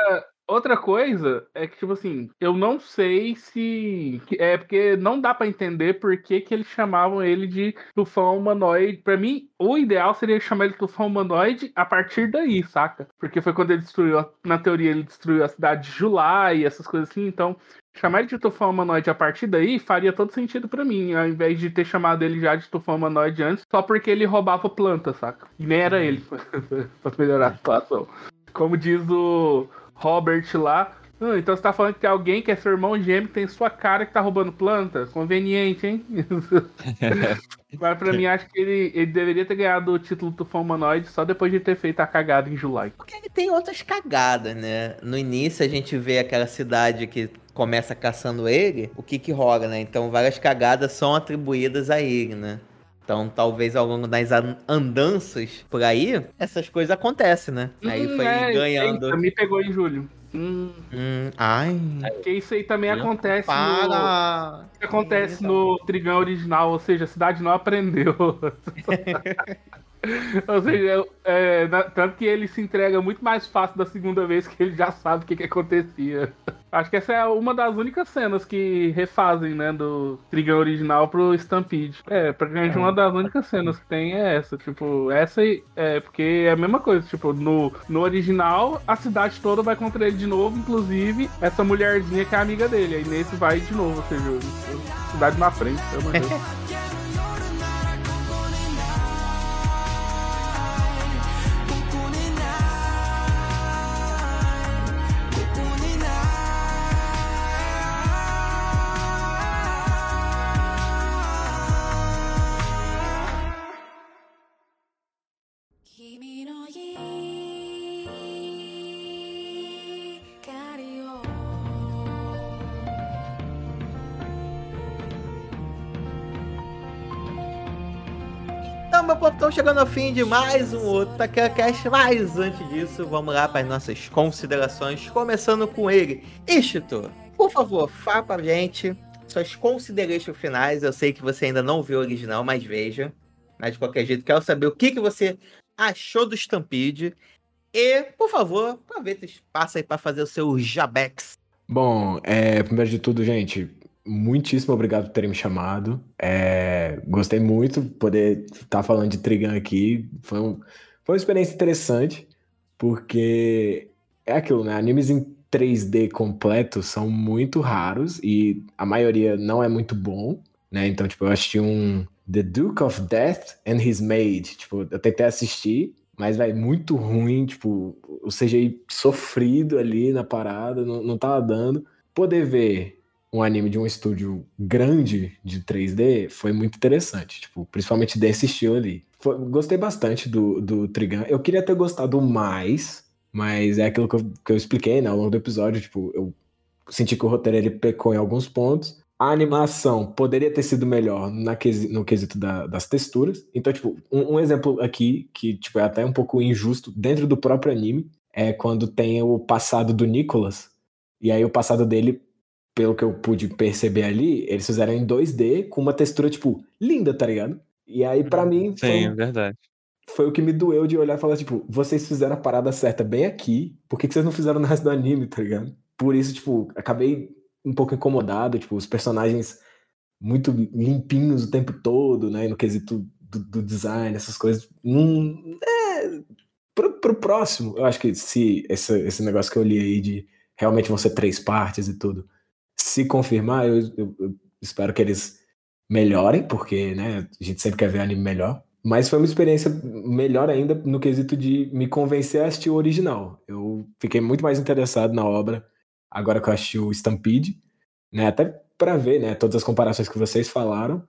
Outra coisa é que, tipo assim, eu não sei se. É porque não dá pra entender por que, que eles chamavam ele de tufão humanoide. Pra mim, o ideal seria chamar ele de tufão humanoide a partir daí, saca? Porque foi quando ele destruiu, a- na teoria, ele destruiu a cidade de Julai e essas coisas assim. Então, chamar ele de tufão humanoide a partir daí faria todo sentido pra mim, ao invés de ter chamado ele já de tufão humanoide antes, só porque ele roubava planta, saca? E nem era ele, pra melhorar a situação. Como diz o Robert lá. "Ah, então você tá falando que tem alguém que é seu irmão gêmeo que tem sua cara que tá roubando planta? Conveniente, hein? Mas pra mim, acho que ele, ele deveria ter ganhado o título do Humanoid só depois de ter feito a cagada em July. Porque ele tem outras cagadas, né? No início a gente vê aquela cidade que começa caçando ele, o que que rola, né? Então várias cagadas são atribuídas a ele, né? Então talvez ao longo das an- andanças por aí, essas coisas acontecem, né? Aí Hum, foi é, ganhando. eita, me pegou em julho. Hum, Hum, ai. porque isso aí também Não, acontece no, Para! que acontece Eita. no Trigão original, ou seja, a cidade não aprendeu. ou seja, é, na- tanto que ele se entrega muito mais fácil da segunda vez que ele já sabe o que, que acontecia. Acho que essa é uma das únicas cenas que refazem, né, do Trigão original pro Stampede. É, praticamente uma das únicas cenas que tem é essa. Tipo, essa é porque é a mesma coisa. Tipo, no, no original, a cidade toda vai contra ele de novo, inclusive essa mulherzinha que é amiga dele. Aí nesse vai de novo, ou seja, a cidade na frente. pelo amor de Deus.「meu povo, estamos chegando ao fim de mais um outro Taquera Cast. Mas antes disso, vamos lá para as nossas considerações. Começando com ele, Ishito. Por favor, fala pra gente suas considerações finais. Eu sei que você ainda não viu o original, mas veja. Mas de qualquer jeito, quero saber o que, que você achou do Stampede. E, por favor, aproveita espaço aí para fazer o seu Jabex. Bom, é, primeiro de tudo, gente, muitíssimo obrigado por terem me chamado. É, gostei muito de poder estar falando de Trigun aqui. Foi, um- foi uma experiência interessante, porque é aquilo, né? Animes em 3D completo são muito raros e a maioria não é muito bom, né? Então, tipo, eu assisti um The Duke of Death and His Maid. Tipo, eu tentei assistir, mas, vai muito ruim, tipo, o CGI sofrido ali na parada, não, não tava dando. Poder ver um anime de um estúdio grande de 3D foi muito interessante, tipo, principalmente desse estilo ali. Foi- gostei bastante do, do Trigun. Eu queria ter gostado mais, mas é aquilo que eu, que eu expliquei né, ao longo do episódio, tipo, eu senti que o roteiro ele pecou em alguns pontos. A animação poderia ter sido melhor na quesi- no quesito da- das texturas. Então, tipo, um, um exemplo aqui, que tipo, é até um pouco injusto, dentro do próprio anime, é quando tem o passado do Nicholas. E aí o passado dele, pelo que eu pude perceber ali, eles fizeram em 2D com uma textura, tipo, linda, tá ligado? E aí, pra mim, foi, é verdade. foi o que me doeu de olhar e falar, tipo, vocês fizeram a parada certa bem aqui, por que, que vocês não fizeram no resto do anime, tá ligado? Por isso, tipo, acabei um pouco incomodado, tipo, os personagens muito limpinhos o tempo todo, né? No quesito do, do design, essas coisas. Hum, é, pro, pro próximo, eu acho que se esse, esse negócio que eu li aí de realmente vão ser três partes e tudo, se confirmar, eu, eu- eu espero que eles melhorem, porque, né, a gente sempre quer ver anime melhor. Mas foi uma experiência melhor ainda no quesito de me convencer a assistir o original. Eu fiquei muito mais interessado na obra agora que eu assisti o Stampede, né? Até pra ver, né, todas as comparações que vocês falaram,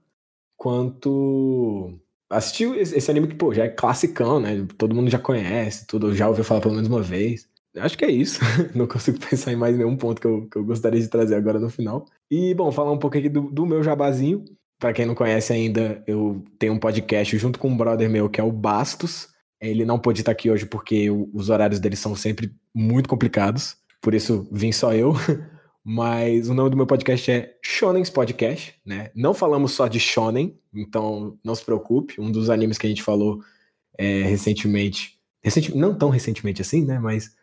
quanto assistir esse anime que, pô, já é classicão, né? Todo mundo já conhece, tudo, já ouviu falar pelo menos uma vez. Acho que é isso. Não consigo pensar em mais nenhum ponto que eu, que eu gostaria de trazer agora no final. E, bom, falar um pouco aqui do, do meu jabazinho. Pra quem não conhece ainda, eu tenho um podcast junto com um brother meu que é o Bastos. Ele não pôde estar aqui hoje porque os horários dele são sempre muito complicados. Por isso vim só eu. Mas o nome do meu podcast é Shonen's Podcast, né? Não falamos só de shonen, então não se preocupe. Um dos animes que a gente falou é, recentemente, recente, não tão recentemente assim, né? Mas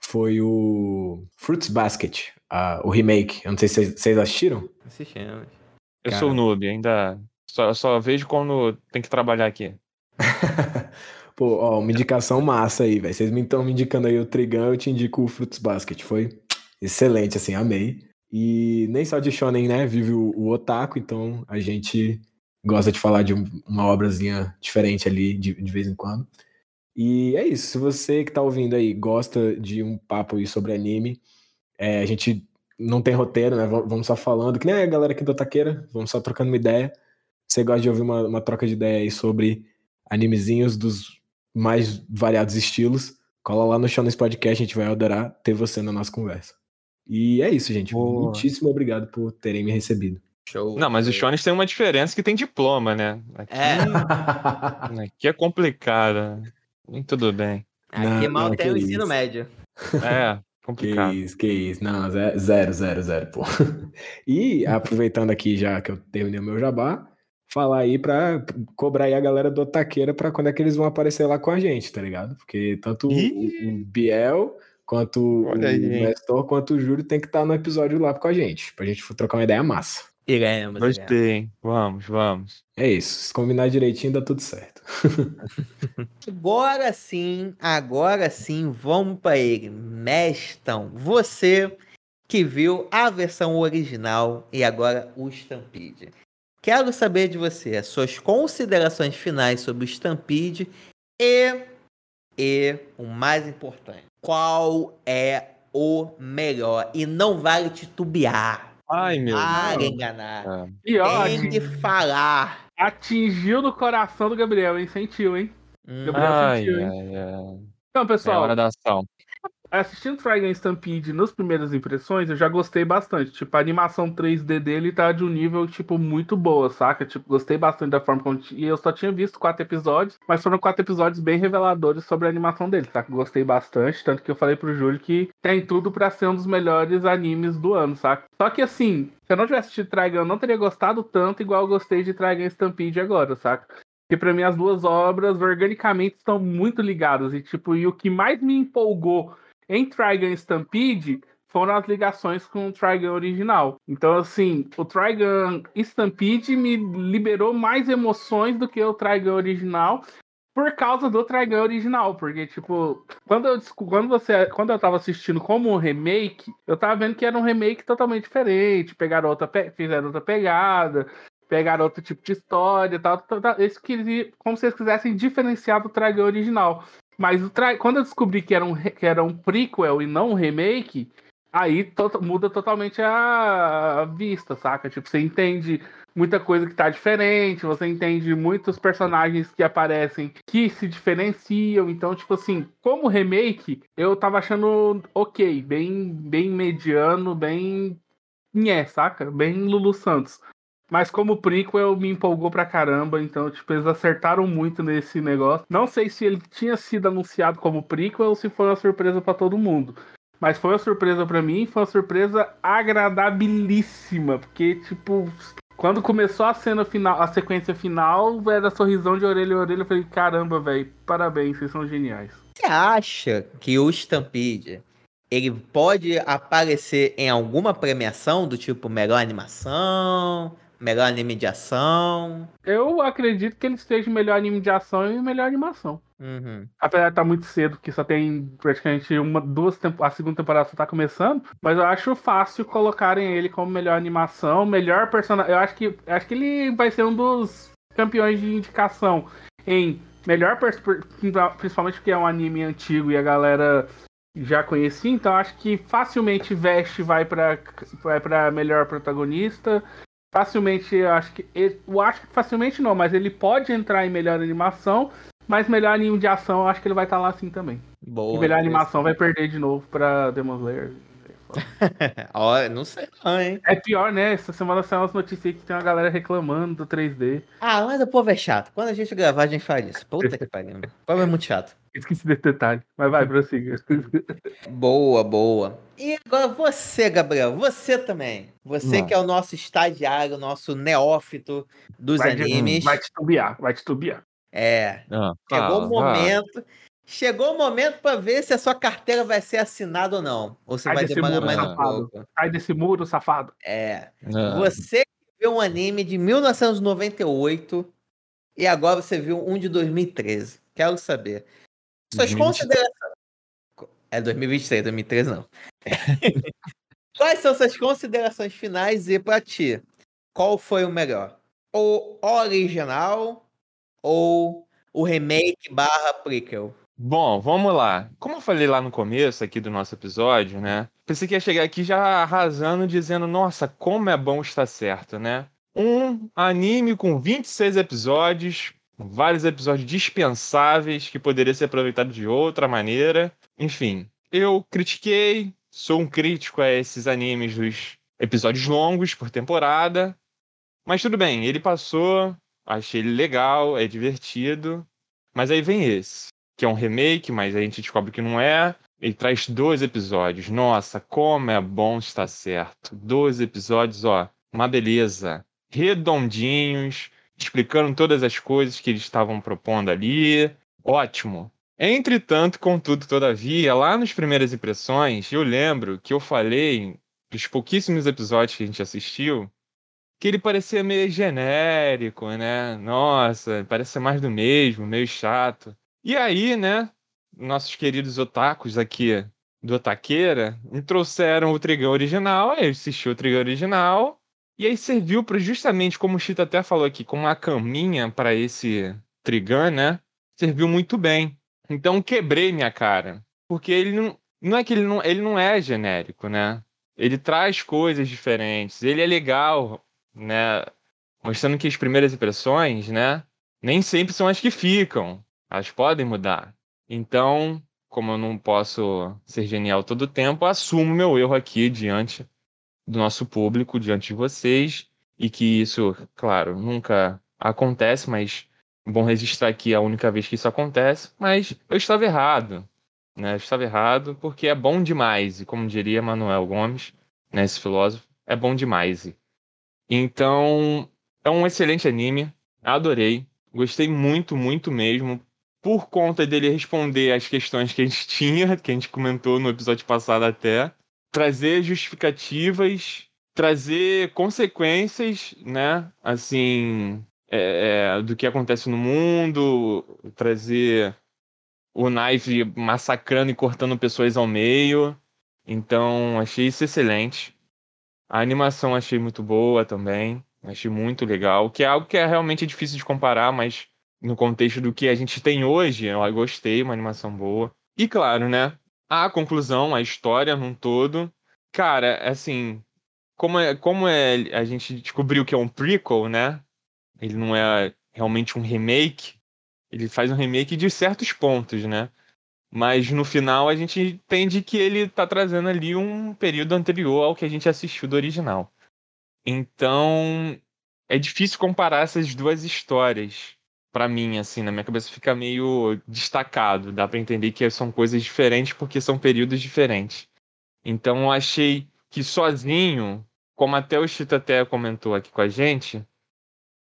foi o Fruits Basket, ah, o remake. Eu não sei se vocês- vocês assistiram. Assistimos. Eu Cara. sou noob, ainda. Só, só vejo quando tem que trabalhar aqui. Pô, ó, uma indicação massa aí, velho. Vocês me estão me indicando aí o Trigun, eu te indico o Fruits Basket. Foi excelente, assim, amei. E nem só de shonen, né? Vive o, o otaku, então a gente gosta de falar de um- uma obrazinha diferente ali de, de vez em quando. E é isso. Se você que tá ouvindo aí gosta de um papo aí sobre anime, é, a gente não tem roteiro, né? va- Vamos só falando, que nem a galera aqui do Otaqueira, vamos só trocando uma ideia. você gosta de ouvir uma, uma troca de ideia aí sobre animezinhos dos mais variados estilos, cola lá no Shonen Podcast, a gente vai adorar ter você na nossa conversa. E é isso, gente. Boa. Muitíssimo obrigado por terem me recebido. Show. Não, mas o Shonen tem uma diferença que tem diploma, né? Aqui É. Aqui é complicado. Nem tudo bem. Aqui Não, mal não, tem que o ensino isso. médio. É, Que complicado. isso, que isso. Não, ze- zero, zero, zero, pô. E aproveitando aqui já que eu terminei o meu jabá, falar aí pra cobrar aí a galera do Otaqueira pra quando é que eles vão aparecer lá com a gente, tá ligado? Porque tanto o, o Biel, quanto Olha o aí? Nestor, quanto o Júlio tem que estar no episódio lá com a gente, pra gente trocar uma ideia massa. Iremos, iremos. Gostei, hein? Vamos, vamos. É isso, se combinar direitinho dá tudo certo. Agora sim, agora sim, vamos para ele. Mestão, você que viu a versão original e agora o Stampede. Quero saber de você as suas considerações finais sobre o Stampede e, e o mais importante, qual é o melhor? E não vale titubear, Ai, meu vale Deus. enganar, ó, tem que falar. atingiu no coração do Gabriel, hein? Sentiu, hein? Hum, Gabriel Ai, sentiu, hein? ai, ai. Então, É pessoal, hora da ação. Assistindo Trigun Stampede nas primeiras impressões, eu já gostei bastante. Tipo, a animação 3D dele tá de um nível, tipo, muito boa, saca? Tipo, gostei bastante da forma como... E eu só tinha visto quatro episódios, mas foram quatro episódios bem reveladores sobre a animação dele, saca? Gostei bastante, tanto que eu falei pro Júlio que tem tudo pra ser um dos melhores animes do ano, saca? Só que, assim, se eu não tivesse assistido Trigun, eu não teria gostado tanto igual eu gostei de Trigun Stampede agora, saca? Porque pra mim as duas obras organicamente estão muito ligadas. E tipo, e o que mais me empolgou em Trigun Stampede foram as ligações com o Trigun original. Então, assim, o Trigun Stampede me liberou mais emoções do que o Trigun original por causa do Trigun original. Porque, tipo, quando eu, quando você, quando eu tava assistindo como um remake, eu tava vendo que era um remake totalmente diferente. Pegaram outra, fizeram outra pegada pegaram outro tipo de história e tal. tal, tal. Eles queriam, como se eles quisessem diferenciar do Trigun original. Mas o Tri- quando eu descobri que era, um, que era um prequel e não um remake, aí to- muda totalmente a a vista, saca? Tipo, você entende muita coisa que tá diferente, você entende muitos personagens que aparecem que se diferenciam. Então, tipo assim, como remake, eu tava achando ok, bem, bem mediano, bem. Nhé, saca? Bem Lulu Santos. Mas como prequel me empolgou pra caramba, então, tipo, eles acertaram muito nesse negócio. Não sei se ele tinha sido anunciado como prequel ou se foi uma surpresa pra todo mundo. Mas foi uma surpresa pra mim, foi uma surpresa agradabilíssima, porque, tipo, quando começou a cena final, a sequência final, era sorrisão de orelha a orelha, eu falei, caramba, velho, parabéns, vocês são geniais. Você acha que o Stampede ele pode aparecer em alguma premiação do tipo melhor animação, melhor anime de ação? Eu acredito que ele esteja melhor anime de ação e melhor animação. Uhum. Apesar de estar muito cedo, que só tem praticamente uma, duas a segunda temporada só tá começando, mas eu acho fácil colocarem ele como melhor animação, melhor personagem. Eu acho que acho que ele vai ser um dos campeões de indicação em melhor principalmente porque é um anime antigo e a galera já conhecia, então acho que facilmente Vest vai para vai para melhor protagonista. Facilmente, eu acho que eu acho que facilmente não, mas ele pode entrar em melhor animação. Mas melhor anime de ação, eu acho que ele vai estar lá assim também. Boa. e melhor animação vai perder de novo pra Demon Slayer. Ó, não sei não, hein? É pior, né? Essa semana saiu umas notícias que tem uma galera reclamando do 3D. Ah, mas o povo é chato. Quando a gente gravar, a gente faz isso. Puta que pariu. O povo é muito chato. Esqueci desse detalhe. Mas vai, prossiga. Boa, boa. E agora você, Gabriel, você também. Você Não. que é o nosso estagiário, nosso neófito dos Vai, animes. vai titubear, vai titubear. É, Ah, chegou o momento. Chegou o momento pra ver se a sua carteira vai ser assinada ou não. Ou se Ai, vai demorar muro mais um pouco. Sai desse muro, safado. É. Ah, Você que viu um anime de 1998 e agora você viu um de 2013. Quero saber. Suas 2023. considerações. É 2023, 2013 não. Quais são suas considerações finais e pra ti? Qual foi o melhor? O original ou o remake barra prequel? Bom, vamos lá. Como eu falei lá no começo aqui do nosso episódio, né? Pensei que ia chegar aqui já arrasando, dizendo, nossa, como é bom estar certo, né? Um anime com 26 episódios, vários episódios dispensáveis que poderia ser aproveitado de outra maneira. Enfim, eu critiquei, sou um crítico a esses animes dos episódios longos por temporada. Mas tudo bem, ele passou, achei ele legal, é divertido. Mas aí vem esse, que é um remake, mas a gente descobre que não é. Ele traz dois episódios. Nossa, como é bom estar certo. Dois episódios, ó, uma beleza. Redondinhos, explicando todas as coisas que eles estavam propondo ali. Ótimo. Entretanto, contudo, todavia, lá nas primeiras impressões, eu lembro que eu falei, dos pouquíssimos episódios que a gente assistiu, que ele parecia meio genérico, né? Nossa, parece mais do mesmo, meio chato. E aí, né, nossos queridos otakus aqui do Otaqueira me trouxeram o Trigão original, aí eu assisti o Trigão original, e aí serviu para justamente, como o Chita até falou aqui, como uma caminha para esse Trigan, né? Serviu muito bem. Então quebrei minha cara. Porque ele não. Não é que ele não, ele não é genérico, né? Ele traz coisas diferentes. Ele é legal, né? Mostrando que as primeiras impressões, né? Nem sempre são as que ficam. Elas podem mudar. Então, como eu não posso ser genial todo o tempo, assumo meu erro aqui diante do nosso público, diante de vocês. E que isso, claro, nunca acontece, mas bom registrar aqui a única vez que isso acontece, mas eu estava errado. Né? Eu estava errado porque é bom demais. E como diria Manuel Gomes, né, esse filósofo, é bom demais. Então, é um excelente anime. Adorei. Gostei muito, muito mesmo. Por conta dele responder as questões que a gente tinha, que a gente comentou no episódio passado até. Trazer justificativas, trazer consequências, né? Assim, é, é, do que acontece no mundo, trazer o Knife massacrando e cortando pessoas ao meio. Então, achei isso excelente. A animação achei muito boa também. Achei muito legal. Que é algo que é realmente difícil de comparar, mas no contexto do que a gente tem hoje, eu gostei, uma animação boa. E claro, né? A conclusão, a história num todo. Cara, assim, como é, como é a gente descobriu que é um prequel, né? ele não é realmente um remake, ele faz um remake de certos pontos, né? Mas no final a gente entende que ele tá trazendo ali um período anterior ao que a gente assistiu do original. Então é difícil comparar essas duas histórias. Para mim, assim, na minha cabeça fica meio destacado. Dá para entender que são coisas diferentes porque são períodos diferentes. Então eu achei que sozinho, como até o Chita até comentou aqui com a gente,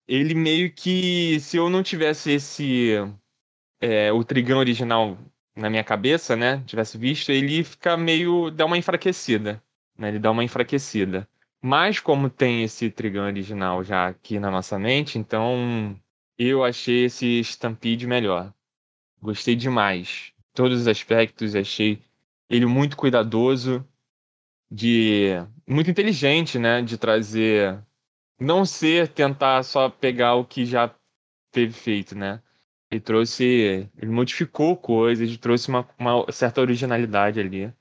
ele meio que, se eu não tivesse esse é, o Trigão original na minha cabeça, né, tivesse visto, ele fica meio dá uma enfraquecida, né? Ele dá uma enfraquecida. Mas como tem esse Trigão original já aqui na nossa mente, então eu achei esse Stampede melhor. Gostei demais. Todos os aspectos, achei ele muito cuidadoso, de muito inteligente, né, de trazer não ser tentar só pegar o que já teve feito, né? Ele trouxe, ele modificou coisas, ele trouxe uma, uma certa originalidade ali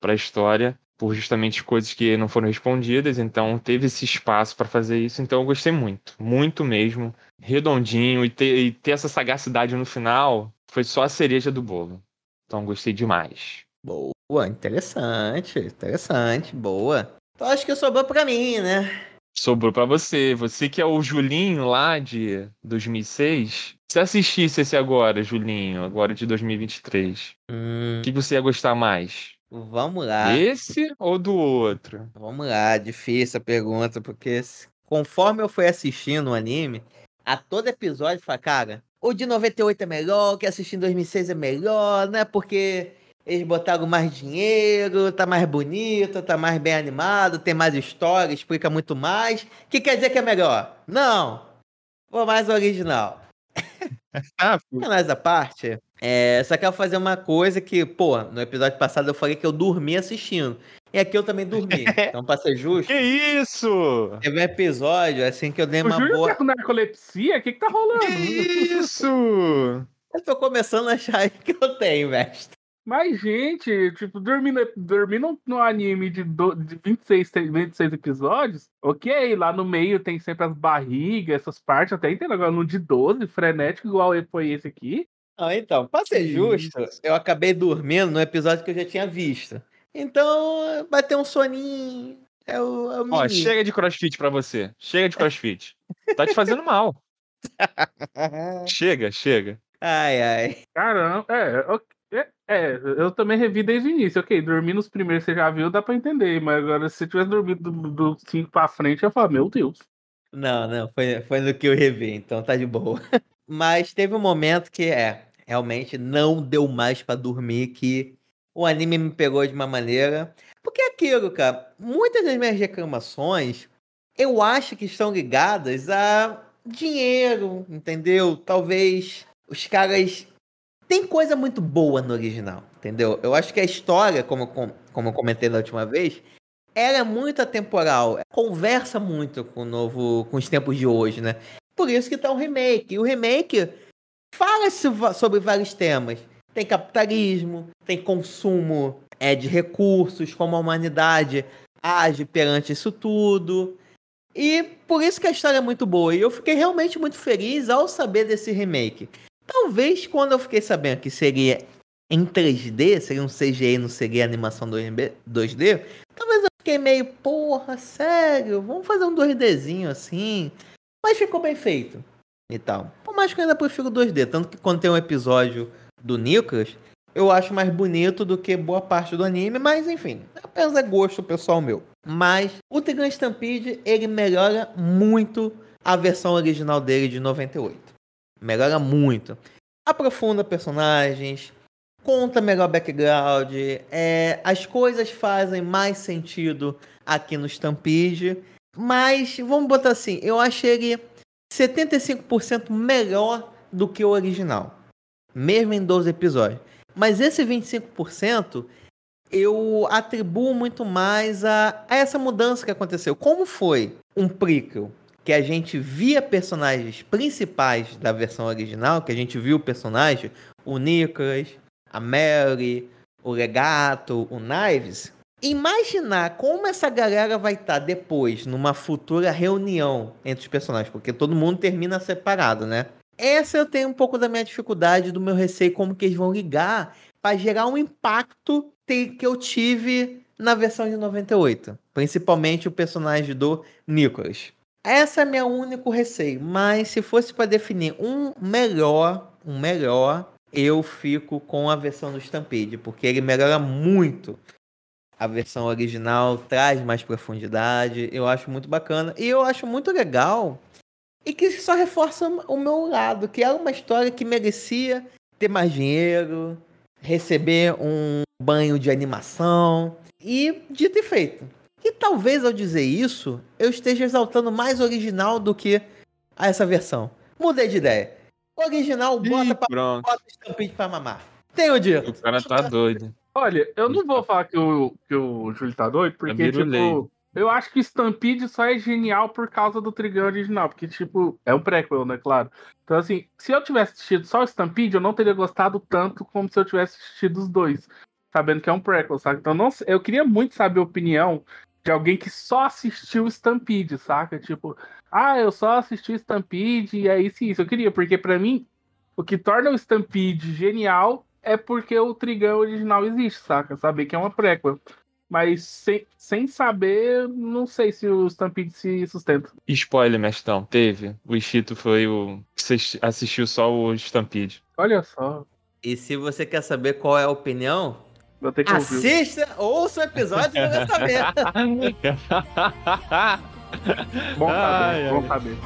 para a história, por justamente coisas que não foram respondidas, então teve esse espaço para fazer isso, então eu gostei muito, muito mesmo, redondinho e ter, e ter essa sagacidade no final foi só a cereja do bolo. Então gostei demais. Boa, interessante, interessante, boa. Então acho que sobrou para mim, né? sobrou para você. Você que é o Julinho lá de 2006. Se assistisse esse agora, Julinho, agora de 2023, Hum, o que você ia gostar mais? Vamos lá. Desse ou do outro? Vamos lá, difícil a pergunta, porque conforme eu fui assistindo o anime, a todo episódio eu falo, cara, o de 98 é melhor, o que assisti em 2006 é melhor, não é porque eles botaram mais dinheiro, tá mais bonito, tá mais bem animado, tem mais história, explica muito mais. que quer dizer que é melhor? Não! Vou mais original. Ah, Sacanagem à parte, é, só quero fazer uma coisa que, pô, no episódio passado eu falei que eu dormi assistindo. E aqui eu também dormi. Então, pra ser justo, que isso? teve um episódio assim que eu dei O uma Júlio boa. tá com narcolepsia? O que que tá rolando? Que isso? Eu tô começando a achar que eu tenho, mestre. Mas, gente, tipo, dormir no, dormir no, no anime de, do, de 26, tem 26 episódios, ok, lá no meio tem sempre as barrigas, essas partes, até entendo. Agora, no de 12, frenético, igual foi esse aqui, Ah, então, pra ser justo, eu acabei dormindo no episódio que eu já tinha visto. Então, bateu um soninho. É o, é o Ó, chega de crossfit pra você. Chega de crossfit. Tá te fazendo mal. Chega, chega. Ai, ai. Caramba, é, ok, é, é, eu também revi desde o início. Ok, dormir nos primeiros você já viu, dá pra entender. Mas agora, se você tivesse dormido do 5 pra frente, eu ia falar, meu Deus. Não, não, foi, foi no que eu revi, então tá de boa. Mas teve um momento que, é, realmente não deu mais pra dormir, que o anime me pegou de uma maneira. Porque é aquilo, cara, muitas das minhas reclamações eu acho que estão ligadas a dinheiro, entendeu? Talvez os caras. Tem coisa muito boa no original, entendeu? Eu acho que a história, como, como eu comentei da última vez, ela é muito atemporal, conversa muito com o novo, com os tempos de hoje, né? Por isso que tá um remake. E o remake fala sobre vários temas. Tem capitalismo, tem consumo é, de recursos, como a humanidade age perante isso tudo. E por isso que a história é muito boa. E eu fiquei realmente muito feliz ao saber desse remake. Talvez quando eu fiquei sabendo que seria em 3D, seria um CGI, não seria animação 2D, 2D, talvez eu fiquei meio, porra, sério, vamos fazer um 2Dzinho assim. Mas ficou bem feito e tal. Por mais que eu ainda prefiro 2D, tanto que quando tem um episódio do Nicholas, eu acho mais bonito do que boa parte do anime, mas enfim, apenas é gosto pessoal meu. Mas o Trigun Stampede, ele melhora muito a versão original dele de 98. Melhora muito. Aprofunda personagens, conta melhor background, é, as coisas fazem mais sentido aqui no Stampede. Mas, vamos botar assim, eu achei ele 75% melhor do que o original. Mesmo em 12 episódios. Mas esse 25% eu atribuo muito mais a, a essa mudança que aconteceu. Como foi um prequel que a gente via personagens principais da versão original, que a gente viu o personagem, o Nicholas, a Mary, o Legato, o Knives, imaginar como essa galera vai estar depois numa futura reunião entre os personagens, porque todo mundo termina separado, né? Essa eu tenho um pouco da minha dificuldade, do meu receio, como que eles vão ligar para gerar um impacto que eu tive na versão de 98, principalmente o personagem do Nicholas. Essa é meu único receio, mas se fosse para definir um melhor, um melhor, eu fico com a versão do Stampede, porque ele melhora muito a versão original, traz mais profundidade, eu acho muito bacana e eu acho muito legal e que só reforça o meu lado, que era uma história que merecia ter mais dinheiro, receber um banho de animação e dito e feito. E talvez ao dizer isso, eu esteja exaltando mais o original do que a essa versão. Mudei de ideia. O original bota, Ih, pra, pronto. bota o pra mamar. Tenho dito. O cara tá doido. Olha, eu não vou falar que o, que o Júlio tá doido, porque, virulei. tipo, eu acho que Stampede só é genial por causa do Trigun original, porque, tipo, é um prequel, né, claro. Então, assim, se eu tivesse assistido só o Stampede, eu não teria gostado tanto como se eu tivesse assistido os dois, sabendo que é um prequel, sabe? Então, não, eu queria muito saber a opinião de alguém que só assistiu o Stampede, saca? Tipo, ah, eu só assisti o Stampede e é isso e isso. Eu queria, porque pra mim, o que torna o Stampede genial é porque o Trigun original existe, saca? Saber que é uma prequel. Mas sem, sem saber, não sei se o Stampede se sustenta. Spoiler, mestão, teve. O Ishito foi o. Você assistiu só o Stampede. Olha só, E se você quer saber qual é a opinião, vou ter que ouvir. assista, ouça o episódio e vai saber. Bom saber, Ai, bom ai. saber.